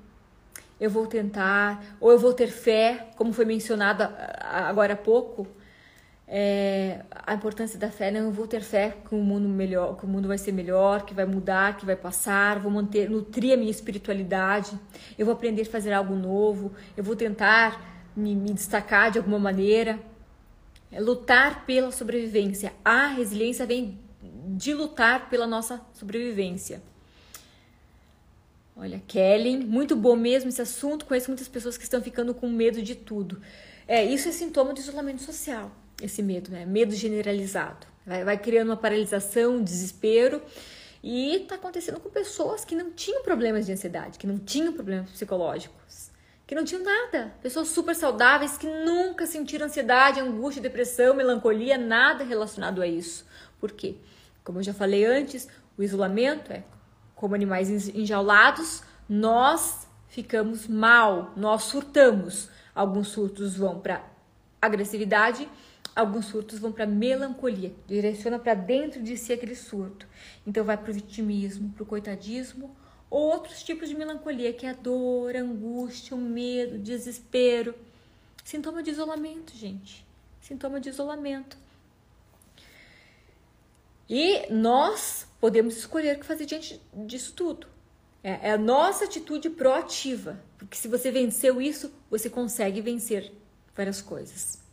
eu vou tentar, ou eu vou ter fé, como foi mencionado agora há pouco, é, a importância da fé, né? Eu vou ter fé que o mundo melhor, que o mundo vai ser melhor, que vai mudar, que vai passar, vou manter, nutrir a minha espiritualidade, eu vou aprender a fazer algo novo, eu vou tentar me, me destacar de alguma maneira, é lutar pela sobrevivência. A resiliência vem de lutar pela nossa sobrevivência. Olha, Kelly, muito bom mesmo esse assunto. Conheço muitas pessoas que estão ficando com medo de tudo. É, isso é sintoma de isolamento social esse medo, né? Medo generalizado. Vai, vai criando uma paralisação, um desespero. E está acontecendo com pessoas que não tinham problemas de ansiedade, que não tinham problemas psicológicos, que não tinham nada. Pessoas super saudáveis que nunca sentiram ansiedade, angústia, depressão, melancolia, nada relacionado a isso. Por quê? Como eu já falei antes, o isolamento é como animais enjaulados, nós ficamos mal, nós surtamos. Alguns surtos vão para agressividade Alguns surtos vão para melancolia, direciona para dentro de si aquele surto. Então vai para o vitimismo, para o coitadismo, ou outros tipos de melancolia, que é a dor, a angústia, o medo, o desespero. Sintoma de isolamento, gente. Sintoma de isolamento. E nós podemos escolher o que fazer diante disso tudo. É, é a nossa atitude proativa. Porque se você venceu isso, você consegue vencer várias coisas.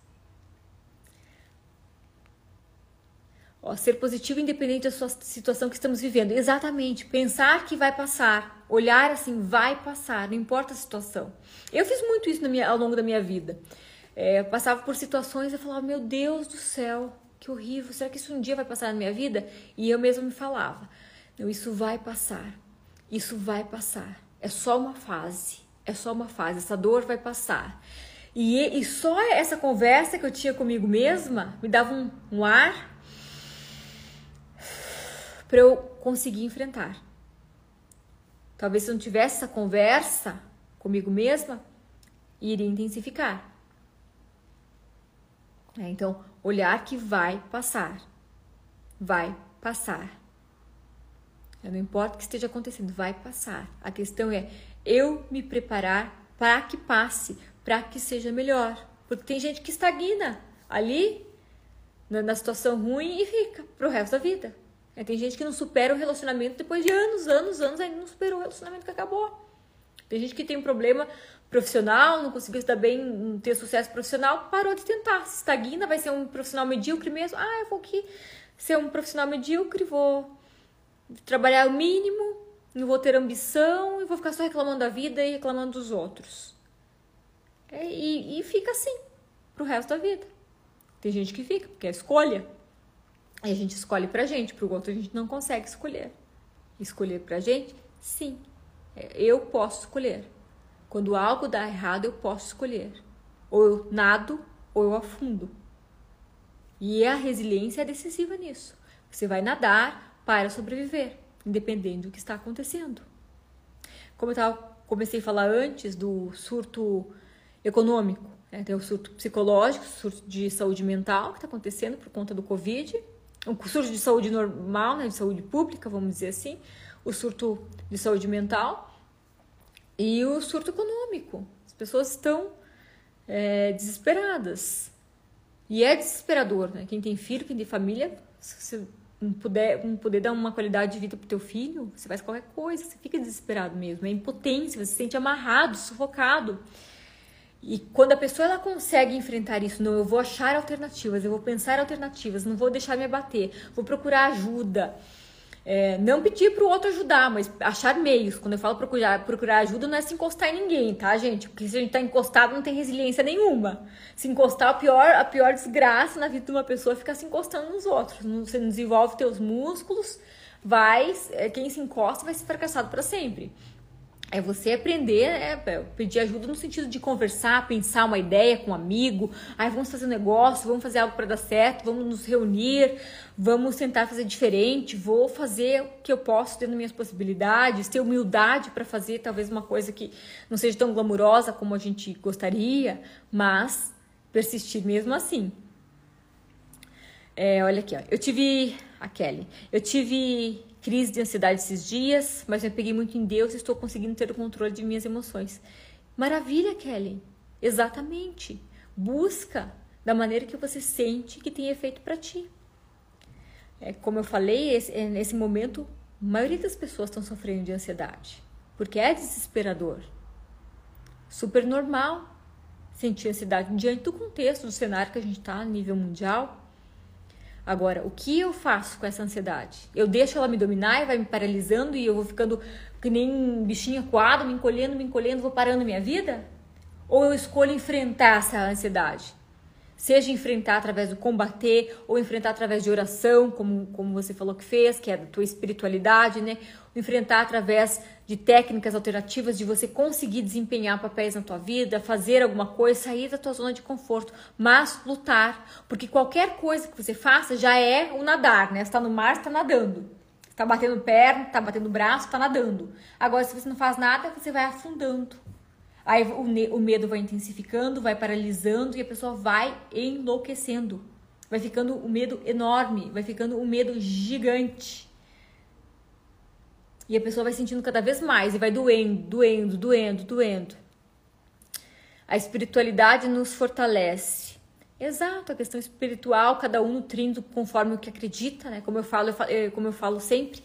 Ó, ser positivo independente da sua situação que estamos vivendo. Exatamente. Pensar que vai passar. Olhar assim, vai passar, não importa a situação. Eu fiz muito isso minha, ao longo da minha vida. É, passava por situações e falava, meu Deus do céu, que horrível. Será que isso um dia vai passar na minha vida? E eu mesma me falava, não, isso vai passar. Isso vai passar. É só uma fase. É só uma fase. Essa dor vai passar. E, e só essa conversa que eu tinha comigo mesma me dava um, um ar para eu conseguir enfrentar. Talvez se eu não tivesse essa conversa comigo mesma, iria intensificar. É, então, olhar que vai passar. Vai passar. Não importa o que esteja acontecendo, vai passar. A questão é eu me preparar para que passe, para que seja melhor. Porque tem gente que estagna ali na situação ruim e fica pro resto da vida. É, tem gente que não supera o relacionamento depois de anos, anos, anos, ainda não superou o relacionamento que acabou. Tem gente que tem um problema profissional, não conseguiu estar bem, não ter sucesso profissional, parou de tentar, se estagna, vai ser um profissional medíocre mesmo. Ah, eu vou aqui ser um profissional medíocre, vou trabalhar o mínimo, não vou ter ambição e vou ficar só reclamando da vida e reclamando dos outros. É, e, e fica assim pro resto da vida. Tem gente que fica, porque é escolha. A gente escolhe pra gente, pro outro a gente não consegue escolher. Escolher pra gente? Sim. É, eu posso escolher. Quando algo dá errado, eu posso escolher. Ou eu nado ou eu afundo. E a resiliência é decisiva nisso. Você vai nadar para sobreviver, independente do que está acontecendo. Como eu tava, comecei a falar antes do surto econômico, né? tem o surto psicológico, surto de saúde mental que está acontecendo por conta do Covid, o surto de saúde normal, né? de saúde pública, vamos dizer assim, o surto de saúde mental e o surto econômico. As pessoas estão é, desesperadas. E é desesperador, né? Quem tem filho, quem tem família, se não puder, não poder dar uma qualidade de vida pro teu filho, você faz qualquer coisa, você fica desesperado mesmo. É impotência, você se sente amarrado, sufocado. E quando a pessoa ela consegue enfrentar isso, não, eu vou achar alternativas, eu vou pensar alternativas, não vou deixar me abater, vou procurar ajuda. É, não pedir para o outro ajudar, mas achar meios. Quando eu falo procurar, procurar ajuda, não é se encostar em ninguém, tá, gente? Porque se a gente está encostado, não tem resiliência nenhuma. Se encostar, a pior, a pior desgraça na vida de uma pessoa é ficar se encostando nos outros. Você não desenvolve teus músculos, vai, é, quem se encosta vai ser fracassado para sempre. É você aprender, é, pedir ajuda no sentido de conversar, pensar uma ideia com um amigo. Aí vamos fazer um negócio, vamos fazer algo para dar certo, vamos nos reunir, vamos tentar fazer diferente. Vou fazer o que eu posso dentro das minhas possibilidades, ter humildade para fazer talvez uma coisa que não seja tão glamurosa como a gente gostaria, mas persistir mesmo assim. É, olha aqui, ó. eu tive a Kelly, eu tive crise de ansiedade esses dias, mas me peguei muito em Deus e estou conseguindo ter o controle de minhas emoções. Maravilha, Kelly. Exatamente. Busca da maneira que você sente que tem efeito para ti. É, como eu falei, esse, é, nesse momento, a maioria das pessoas estão sofrendo de ansiedade, porque é desesperador. Super normal sentir ansiedade diante do contexto, do cenário que a gente está a nível mundial. Agora, o que eu faço com essa ansiedade? Eu deixo ela me dominar e vai me paralisando e eu vou ficando que nem um bichinho acuado, me encolhendo, me encolhendo, vou parando minha vida? Ou eu escolho enfrentar essa ansiedade? Seja enfrentar através do combater ou enfrentar através de oração, como, como você falou que fez, que é da tua espiritualidade, né? Enfrentar através de técnicas alternativas de você conseguir desempenhar papéis na tua vida, fazer alguma coisa, sair da tua zona de conforto, mas lutar, porque qualquer coisa que você faça já é o nadar, né? Você tá no mar, você tá nadando. Você tá batendo perna, tá batendo braço, tá nadando. Agora, se você não faz nada, você vai afundando. Aí o, o medo vai intensificando, vai paralisando e a pessoa vai enlouquecendo. Vai ficando o medo enorme, vai ficando o medo gigante. E a pessoa vai sentindo cada vez mais e vai doendo, doendo, doendo, doendo. A espiritualidade nos fortalece. Exato, a questão espiritual, cada um nutrindo conforme o que acredita, né? Como eu falo, eu falo eh, como eu falo sempre,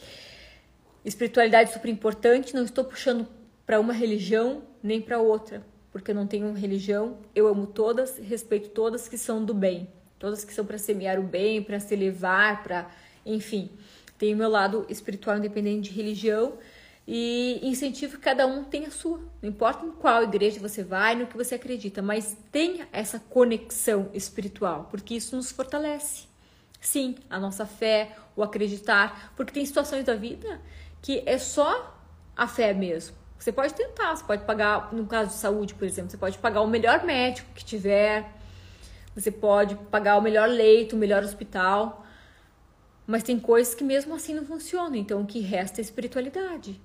espiritualidade é super importante, não estou puxando para uma religião nem para outra, porque eu não tenho religião, eu amo todas, respeito todas que são do bem, todas que são para semear o bem, para se elevar, para, enfim, tem o meu lado espiritual independente de religião e incentivo que cada um tenha a sua. Não importa em qual igreja você vai, no que você acredita, mas tenha essa conexão espiritual, porque isso nos fortalece. Sim, a nossa fé, o acreditar, porque tem situações da vida que é só a fé mesmo. Você pode tentar, você pode pagar, no caso de saúde, por exemplo, você pode pagar o melhor médico que tiver, você pode pagar o melhor leito, o melhor hospital, mas tem coisas que mesmo assim não funcionam, então o que resta é a espiritualidade.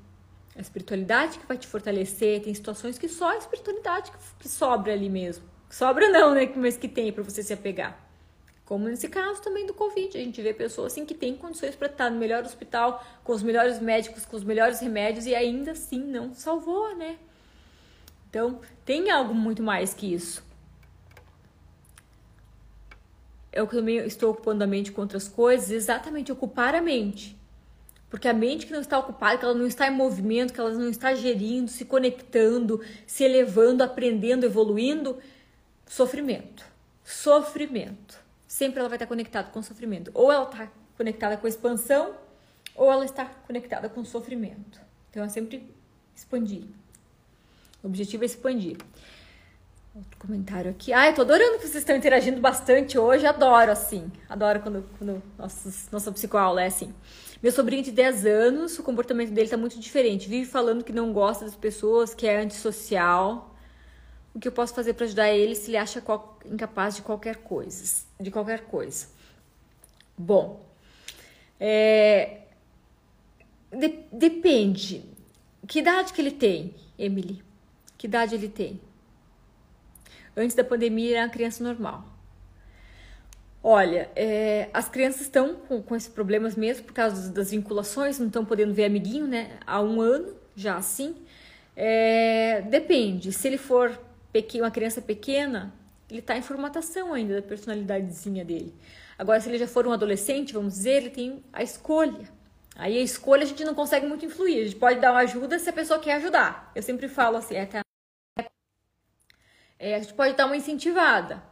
A espiritualidade que vai te fortalecer, tem situações que só a espiritualidade que sobra ali mesmo. Sobra não, né? Mas que tem para você se apegar. Como nesse caso também do Covid, a gente vê pessoas assim que têm condições para estar no melhor hospital, com os melhores médicos, com os melhores remédios e ainda assim não salvou, né? Então, tem algo muito mais que isso. É o que eu também estou ocupando a mente com outras coisas, exatamente ocupar a mente. Porque a mente que não está ocupada, que ela não está em movimento, que ela não está gerindo, se conectando, se elevando, aprendendo, evoluindo, sofrimento. Sofrimento sempre ela vai estar conectada com sofrimento. Ou ela está conectada com expansão, ou ela está conectada com sofrimento. Então é sempre expandir. O objetivo é expandir. Outro comentário aqui. Ah, eu tô adorando que vocês estão interagindo bastante hoje. Adoro, assim. Adoro quando, quando nossos, nossa psicoaula é assim. Meu sobrinho de 10 anos, o comportamento dele tá muito diferente. Vive falando que não gosta das pessoas, que é antissocial. O que eu posso fazer para ajudar ele se ele acha qual, incapaz de qualquer coisa? De qualquer coisa. Bom, é, de, depende. Que idade que ele tem, Emily? Que idade ele tem? Antes da pandemia era uma criança normal. Olha, é, as crianças estão com, com esses problemas mesmo por causa das, vinculações, não estão podendo ver amiguinho, né? Há um ano já assim. É, depende. Se ele for uma criança pequena, ele está em formatação ainda da personalidadezinha dele. Agora, se ele já for um adolescente, vamos dizer, ele tem a escolha. Aí a escolha a gente não consegue muito influir. A gente pode dar uma ajuda se a pessoa quer ajudar. Eu sempre falo assim, até é, a gente pode dar uma incentivada.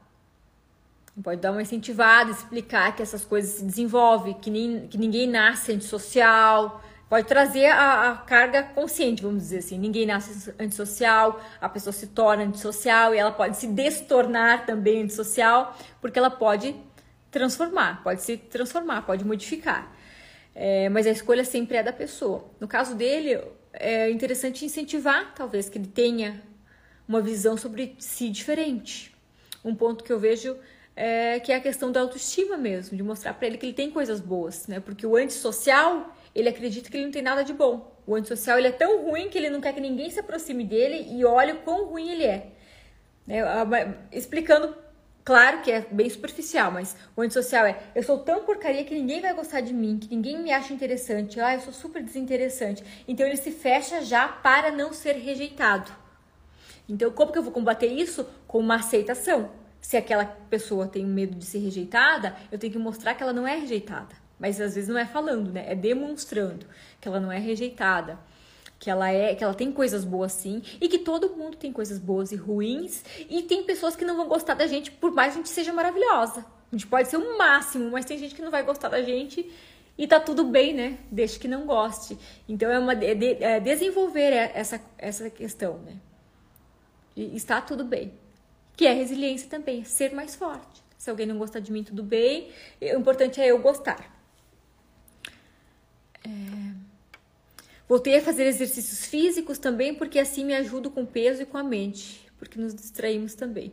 Pode dar uma incentivada, explicar que essas coisas se desenvolvem, que, nem, que ninguém nasce antissocial. Pode trazer a, a, carga consciente, vamos dizer assim. Ninguém nasce antissocial, a pessoa se torna antissocial e ela pode se destornar também antissocial, porque ela pode transformar, pode se transformar, pode modificar. É, mas a escolha sempre é da pessoa. No caso dele, é interessante incentivar, talvez, que ele tenha uma visão sobre si diferente. Um ponto que eu vejo é que é a questão da autoestima mesmo, de mostrar para ele que ele tem coisas boas, né? Porque o antissocial, ele acredita que ele não tem nada de bom. O antissocial, ele é tão ruim que ele não quer que ninguém se aproxime dele e olhe o quão ruim ele é. é explicando, claro que é bem superficial, mas o antissocial é: eu sou tão porcaria que ninguém vai gostar de mim, que ninguém me acha interessante, ah, eu sou super desinteressante. Então ele se fecha já para não ser rejeitado. Então, como que eu vou combater isso? Com uma aceitação. Se aquela pessoa tem medo de ser rejeitada, eu tenho que mostrar que ela não é rejeitada. Mas às vezes não é falando, né? É demonstrando que ela não é rejeitada, que ela é, que ela tem coisas boas sim, e que todo mundo tem coisas boas e ruins, e tem pessoas que não vão gostar da gente por mais que a gente seja maravilhosa. A gente pode ser o máximo, mas tem gente que não vai gostar da gente e tá tudo bem, né? Desde que não goste. Então é uma é, de, é desenvolver essa essa questão, né? E está tudo bem. Que é resiliência também, ser mais forte. Se alguém não gostar de mim, tudo bem. O importante é eu gostar. É... Voltei a fazer exercícios físicos também, porque assim me ajudo com o peso e com a mente, porque nos distraímos também.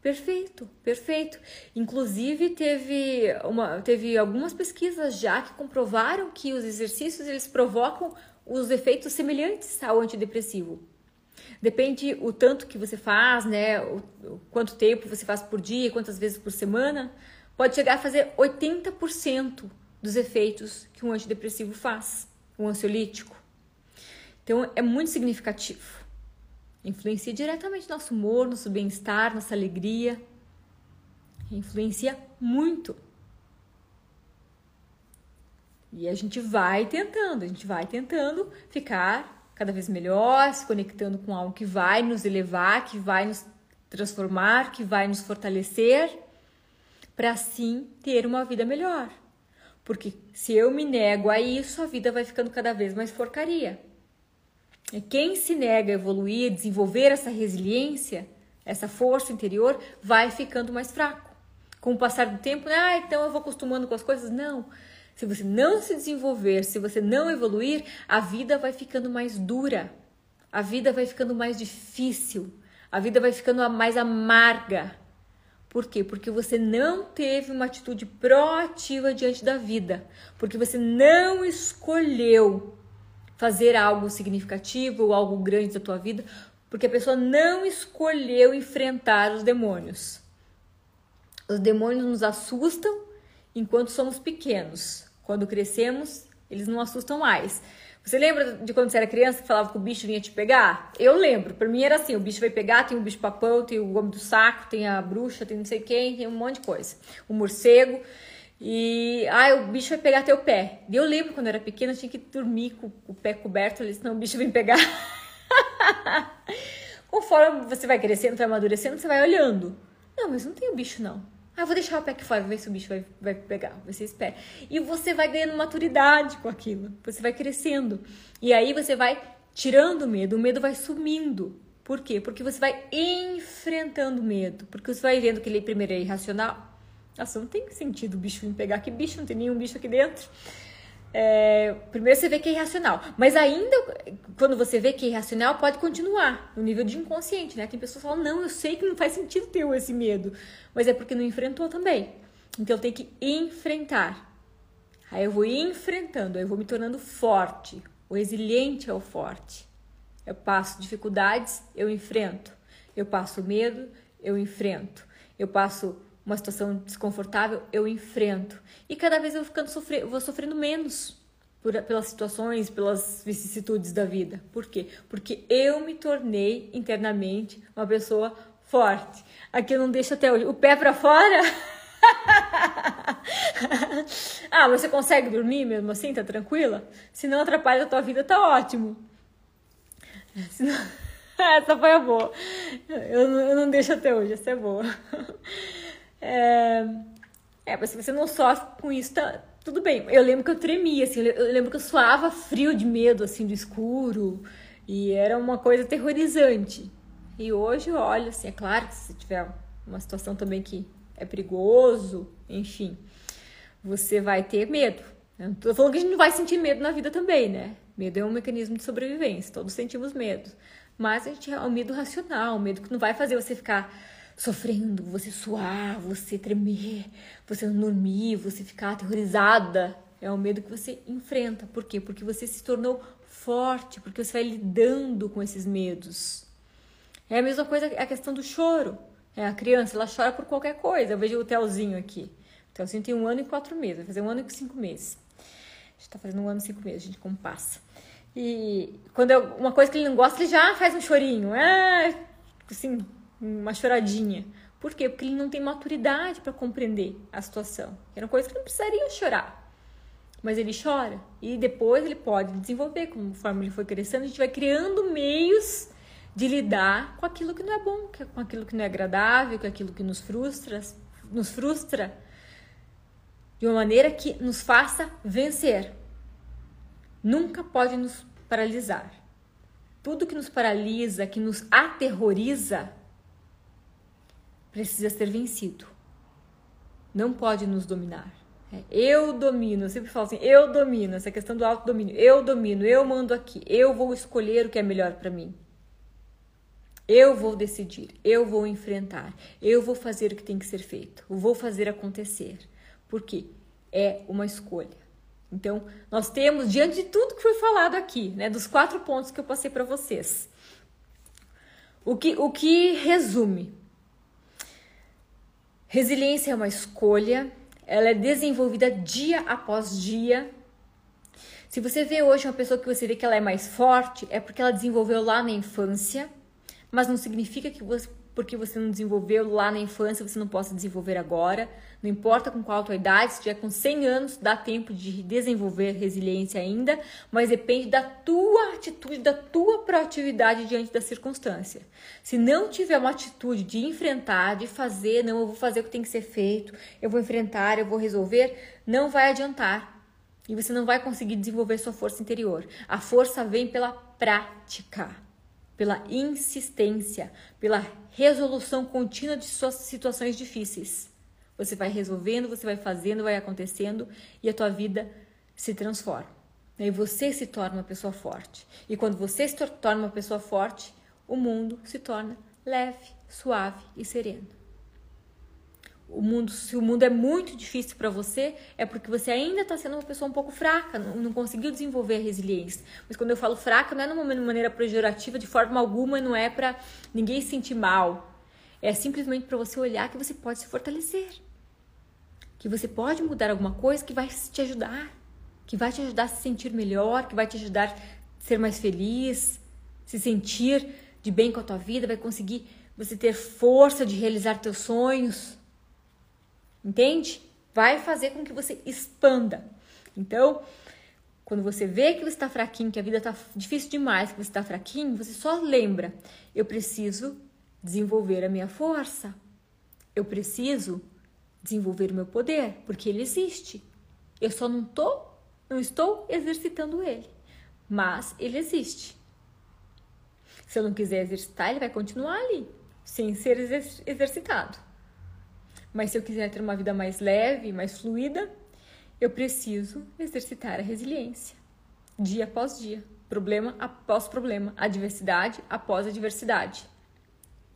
Perfeito, perfeito. Inclusive teve uma, teve algumas pesquisas já que comprovaram que os exercícios eles provocam os efeitos semelhantes ao antidepressivo. Depende o tanto que você faz, né? O, o quanto tempo você faz por dia, quantas vezes por semana. Pode chegar a fazer 80% dos efeitos que um antidepressivo faz, um ansiolítico. Então é muito significativo. Influencia diretamente nosso humor, nosso bem-estar, nossa alegria. Influencia muito. E a gente vai tentando, a gente vai tentando ficar cada vez melhor, se conectando com algo que vai nos elevar, que vai nos transformar, que vai nos fortalecer, para assim ter uma vida melhor. Porque se eu me nego a isso, a vida vai ficando cada vez mais porcaria. E quem se nega a evoluir, desenvolver essa resiliência, essa força interior, vai ficando mais fraco. Com o passar do tempo, ah, então eu vou acostumando com as coisas. Não. Se você não se desenvolver, se você não evoluir, a vida vai ficando mais dura, a vida vai ficando mais difícil, a vida vai ficando mais amarga. Por quê? Porque você não teve uma atitude proativa diante da vida, porque você não escolheu fazer algo significativo ou algo grande da tua vida, porque a pessoa não escolheu enfrentar os demônios. Os demônios nos assustam enquanto somos pequenos. Quando crescemos, eles não assustam mais. Você lembra de quando você era criança que falava que o bicho vinha te pegar? Eu lembro. Para mim era assim: o bicho vai pegar, tem o bicho papão, tem o homem do saco, tem a bruxa, tem não sei quem, tem um monte de coisa. O morcego. E ah, o bicho vai pegar teu pé. E eu lembro quando eu era pequena, eu tinha que dormir com o pé coberto senão o bicho vem pegar. Conforme você vai crescendo, vai amadurecendo, você vai olhando. Não, mas não tem o bicho, não. Ah, vou deixar o aqui fora, ver se o bicho vai, vai pegar. Você espera. E você vai ganhando maturidade com aquilo. Você vai crescendo. E aí você vai tirando o medo. O medo vai sumindo. Por quê? Porque você vai enfrentando o medo. Porque você vai vendo que ele primeiro é irracional. Nossa, não tem sentido o bicho vir pegar. Que bicho? Não tem nenhum bicho aqui dentro. É, primeiro você vê que é irracional. Mas ainda, quando você vê que é irracional, pode continuar no nível de inconsciente, né? Tem pessoas que falam, não, eu sei que não faz sentido ter esse medo. Mas é porque não enfrentou também. Então tem que enfrentar. Aí eu vou enfrentando, aí eu vou me tornando forte. O resiliente é o forte. Eu passo dificuldades, eu enfrento. Eu passo medo, eu enfrento. Eu passo uma situação desconfortável, eu enfrento. E cada vez eu ficando sofrendo, vou sofrendo menos por, pelas situações, pelas vicissitudes da vida. Por quê? Porque eu me tornei internamente uma pessoa forte. Aqui eu não deixo até hoje o pé para fora. ah, você consegue dormir mesmo assim? Tá tranquila? Se não atrapalha a tua vida, tá ótimo. Senão... essa foi a boa. Eu não, eu não deixo até hoje, essa é boa. É, é, mas se você não sofre com isso, tá tudo bem. Eu lembro que eu tremia, assim, eu lembro que eu suava frio de medo, assim, do escuro. E era uma coisa aterrorizante. E hoje, olha, assim, é claro que se tiver uma situação também que é perigoso, enfim, você vai ter medo. Eu tô falando que a gente não vai sentir medo na vida também, né? Medo é um mecanismo de sobrevivência, todos sentimos medo. Mas a gente é um medo racional, um medo que não vai fazer você ficar sofrendo, você suar, você tremer, você não dormir, você ficar aterrorizada. É o medo que você enfrenta. Por quê? Porque você se tornou forte, porque você vai lidando com esses medos. É a mesma coisa a questão do choro. É a criança, ela chora por qualquer coisa. Eu vejo o Telzinho aqui. O Telzinho tem um ano e quatro meses, vai fazer um ano e cinco meses. A gente tá fazendo um ano e cinco meses, a gente como passa. E quando é uma coisa que ele não gosta, ele já faz um chorinho. É, assim, uma choradinha. Por quê? Porque ele não tem maturidade para compreender a situação. Era uma coisa que não precisaria chorar. Mas ele chora e depois ele pode desenvolver, conforme ele foi crescendo, a gente vai criando meios de lidar com aquilo que não é bom, com aquilo que não é agradável, com aquilo que nos frustra, nos frustra de uma maneira que nos faça vencer. Nunca pode nos paralisar. Tudo que nos paralisa, que nos aterroriza, precisa ser vencido. Não pode nos dominar. É, eu domino, eu sempre falo assim, eu domino, essa questão do autodomínio. Eu domino, eu mando aqui, eu vou escolher o que é melhor para mim. Eu vou decidir, eu vou enfrentar, eu vou fazer o que tem que ser feito, eu vou fazer acontecer. Porque é uma escolha. Então, nós temos, diante de tudo que foi falado aqui, né, dos quatro pontos que eu passei para vocês, o que, o que resume Resiliência é uma escolha, ela é desenvolvida dia após dia. Se você vê hoje uma pessoa que você vê que ela é mais forte, é porque ela desenvolveu lá na infância, mas não significa que você, porque você não desenvolveu lá na infância, você não possa desenvolver agora. Não importa com qual a tua idade, se tiver com 100 anos, dá tempo de desenvolver resiliência ainda, mas depende da tua atitude, da tua proatividade diante da circunstância. Se não tiver uma atitude de enfrentar, de fazer, não, eu vou fazer o que tem que ser feito, eu vou enfrentar, eu vou resolver, não vai adiantar. E você não vai conseguir desenvolver sua força interior. A força vem pela prática, pela insistência, pela resolução contínua de suas situações difíceis. Você vai resolvendo, você vai fazendo, vai acontecendo e a tua vida se transforma. E você se torna uma pessoa forte. E quando você se torna uma pessoa forte, o mundo se torna leve, suave e sereno. O mundo, se o mundo é muito difícil para você, é porque você ainda está sendo uma pessoa um pouco fraca, não, não, conseguiu desenvolver a resiliência. Mas quando eu falo fraca, não é de uma maneira pejorativa, de forma alguma, não é para ninguém se sentir mal. É simplesmente para você olhar que você pode se fortalecer. Que você pode mudar alguma coisa que vai te ajudar. Que vai te ajudar a se sentir melhor, que vai te ajudar a ser mais feliz, se sentir de bem com a tua vida, vai conseguir você ter força de realizar teus sonhos. Entende? Vai fazer com que você expanda. Então, quando você vê que você está fraquinho, que a vida está difícil demais, que você está fraquinho, você só lembra: eu preciso desenvolver a minha força. Eu preciso desenvolver o meu poder, porque ele existe. Eu só não tô, não estou exercitando ele, mas ele existe. Se eu não quiser exercitar, ele vai continuar ali, sem ser exercitado. Mas se eu quiser ter uma vida mais leve, mais fluida, eu preciso exercitar a resiliência, dia após dia, problema após problema, adversidade após adversidade,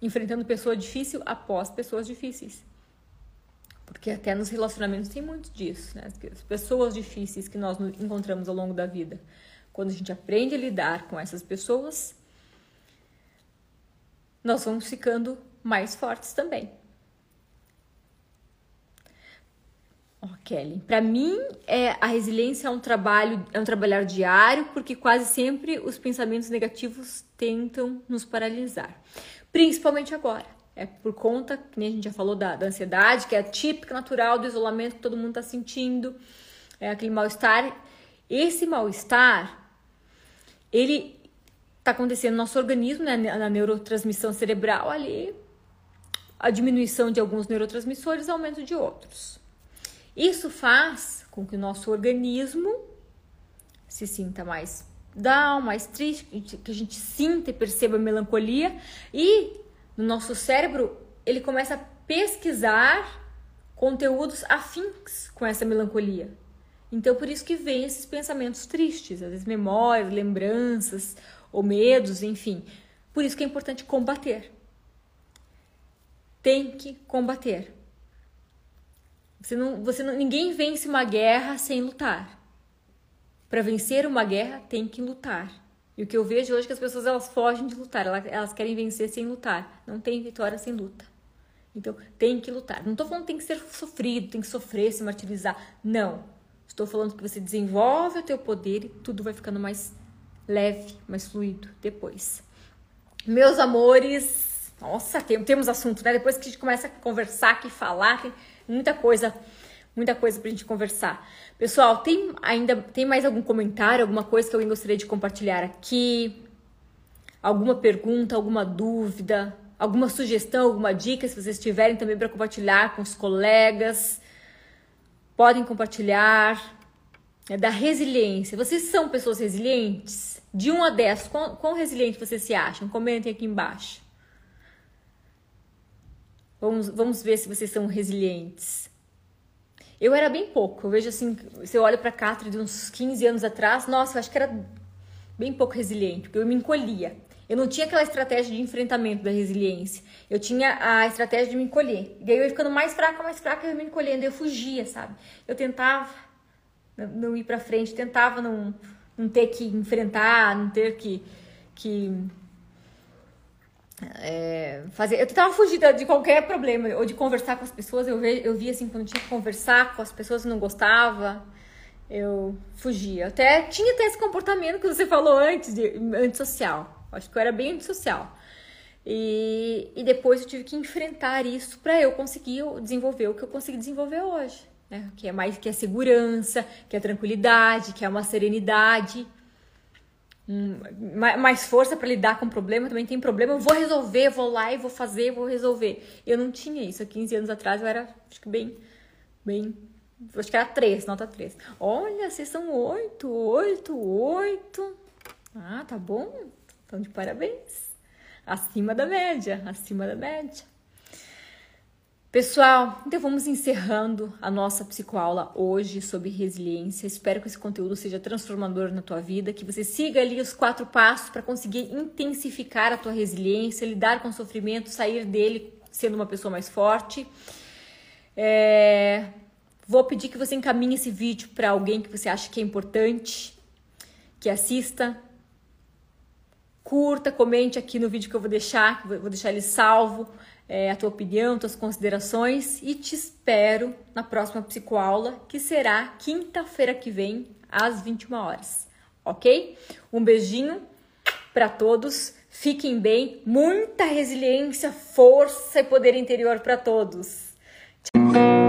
enfrentando pessoa difícil após pessoas difíceis. Porque até nos relacionamentos tem muito disso, né? As pessoas difíceis que nós encontramos ao longo da vida. Quando a gente aprende a lidar com essas pessoas, nós vamos ficando mais fortes também. Oh, Kelly, para mim é a resiliência é um trabalho, é um trabalhar diário, porque quase sempre os pensamentos negativos tentam nos paralisar, principalmente agora. É por conta, que nem a gente já falou, da, da ansiedade, que é típica, natural do isolamento que todo mundo está sentindo, é aquele mal-estar. Esse mal-estar, ele está acontecendo no nosso organismo, né, na neurotransmissão cerebral ali, a diminuição de alguns neurotransmissores, aumento de outros. Isso faz com que o nosso organismo se sinta mais down, mais triste, que a gente sinta e perceba melancolia e no nosso cérebro, ele começa a pesquisar conteúdos afins com essa melancolia. Então, por isso que vem esses pensamentos tristes, às vezes memórias, lembranças ou medos, enfim. Por isso que é importante combater. Tem que combater. Você não, você não, ninguém vence uma guerra sem lutar. Para vencer uma guerra, tem que lutar. E o que eu vejo hoje é que as pessoas elas fogem de lutar, elas, elas querem vencer sem lutar. Não tem vitória sem luta. Então, tem que lutar. Não estou falando que tem que ser sofrido, tem que sofrer, se martirizar. Não. Estou falando que você desenvolve o teu poder e tudo vai ficando mais leve, mais fluido depois. Meus amores, nossa, tem, temos assunto, né? Depois que a gente começa a conversar aqui, falar, tem muita coisa muita coisa pra gente conversar. Pessoal, tem ainda tem mais algum comentário, alguma coisa que alguém gostaria de compartilhar aqui? Alguma pergunta, alguma dúvida, alguma sugestão, alguma dica, se vocês tiverem também para compartilhar com os colegas, podem compartilhar. É da resiliência. Vocês são pessoas resilientes? De 1 a 10, quão, quão resiliente vocês se acham? Comentem aqui embaixo. Vamos, vamos ver se vocês são resilientes. Eu era bem pouco. Eu vejo assim, se eu olho para Catri de uns 15 anos atrás, nossa, eu acho que era bem pouco resiliente, porque eu me encolhia. Eu não tinha aquela estratégia de enfrentamento da resiliência. Eu tinha a estratégia de me encolher. E daí eu ia ficando mais fraca, mais fraca, eu ia me encolhendo. Eu fugia, sabe? Eu tentava não ir para frente, tentava não, não ter que enfrentar, não ter que, que é, fazer. Eu tentava fugir de qualquer problema, ou de conversar com as pessoas. Eu, eu via assim, quando tinha que conversar com as pessoas que não gostava, eu fugia. Até tinha até esse comportamento que você falou antes, de antissocial. Acho que eu era bem antissocial. E, e depois eu tive que enfrentar isso para eu conseguir desenvolver o que eu consegui desenvolver hoje. Né? Que é mais que a segurança, que a tranquilidade, que é uma serenidade mais força para lidar com o problema, também tem problema, eu vou resolver, vou lá e vou fazer, vou resolver. Eu não tinha isso. Há 15 anos atrás eu era, acho que bem, bem, acho que era 3, nota 3. Olha, vocês são 8, 8, 8. Ah, tá bom. Então, de parabéns. Acima da média, acima da média. Pessoal, então vamos encerrando a nossa psicoaula hoje sobre resiliência. Espero que esse conteúdo seja transformador na tua vida, que você siga ali os quatro passos para conseguir intensificar a tua resiliência, lidar com o sofrimento, sair dele sendo uma pessoa mais forte. É... Vou pedir que você encaminhe esse vídeo para alguém que você acha que é importante, que assista. Curta, comente aqui no vídeo que eu vou deixar, vou deixar ele salvo é, a tua opinião, tuas considerações e te espero na próxima psicoaula, que será quinta-feira que vem, às 21 horas, ok? Um beijinho para todos, fiquem bem, muita resiliência, força e poder interior para todos. Tchau.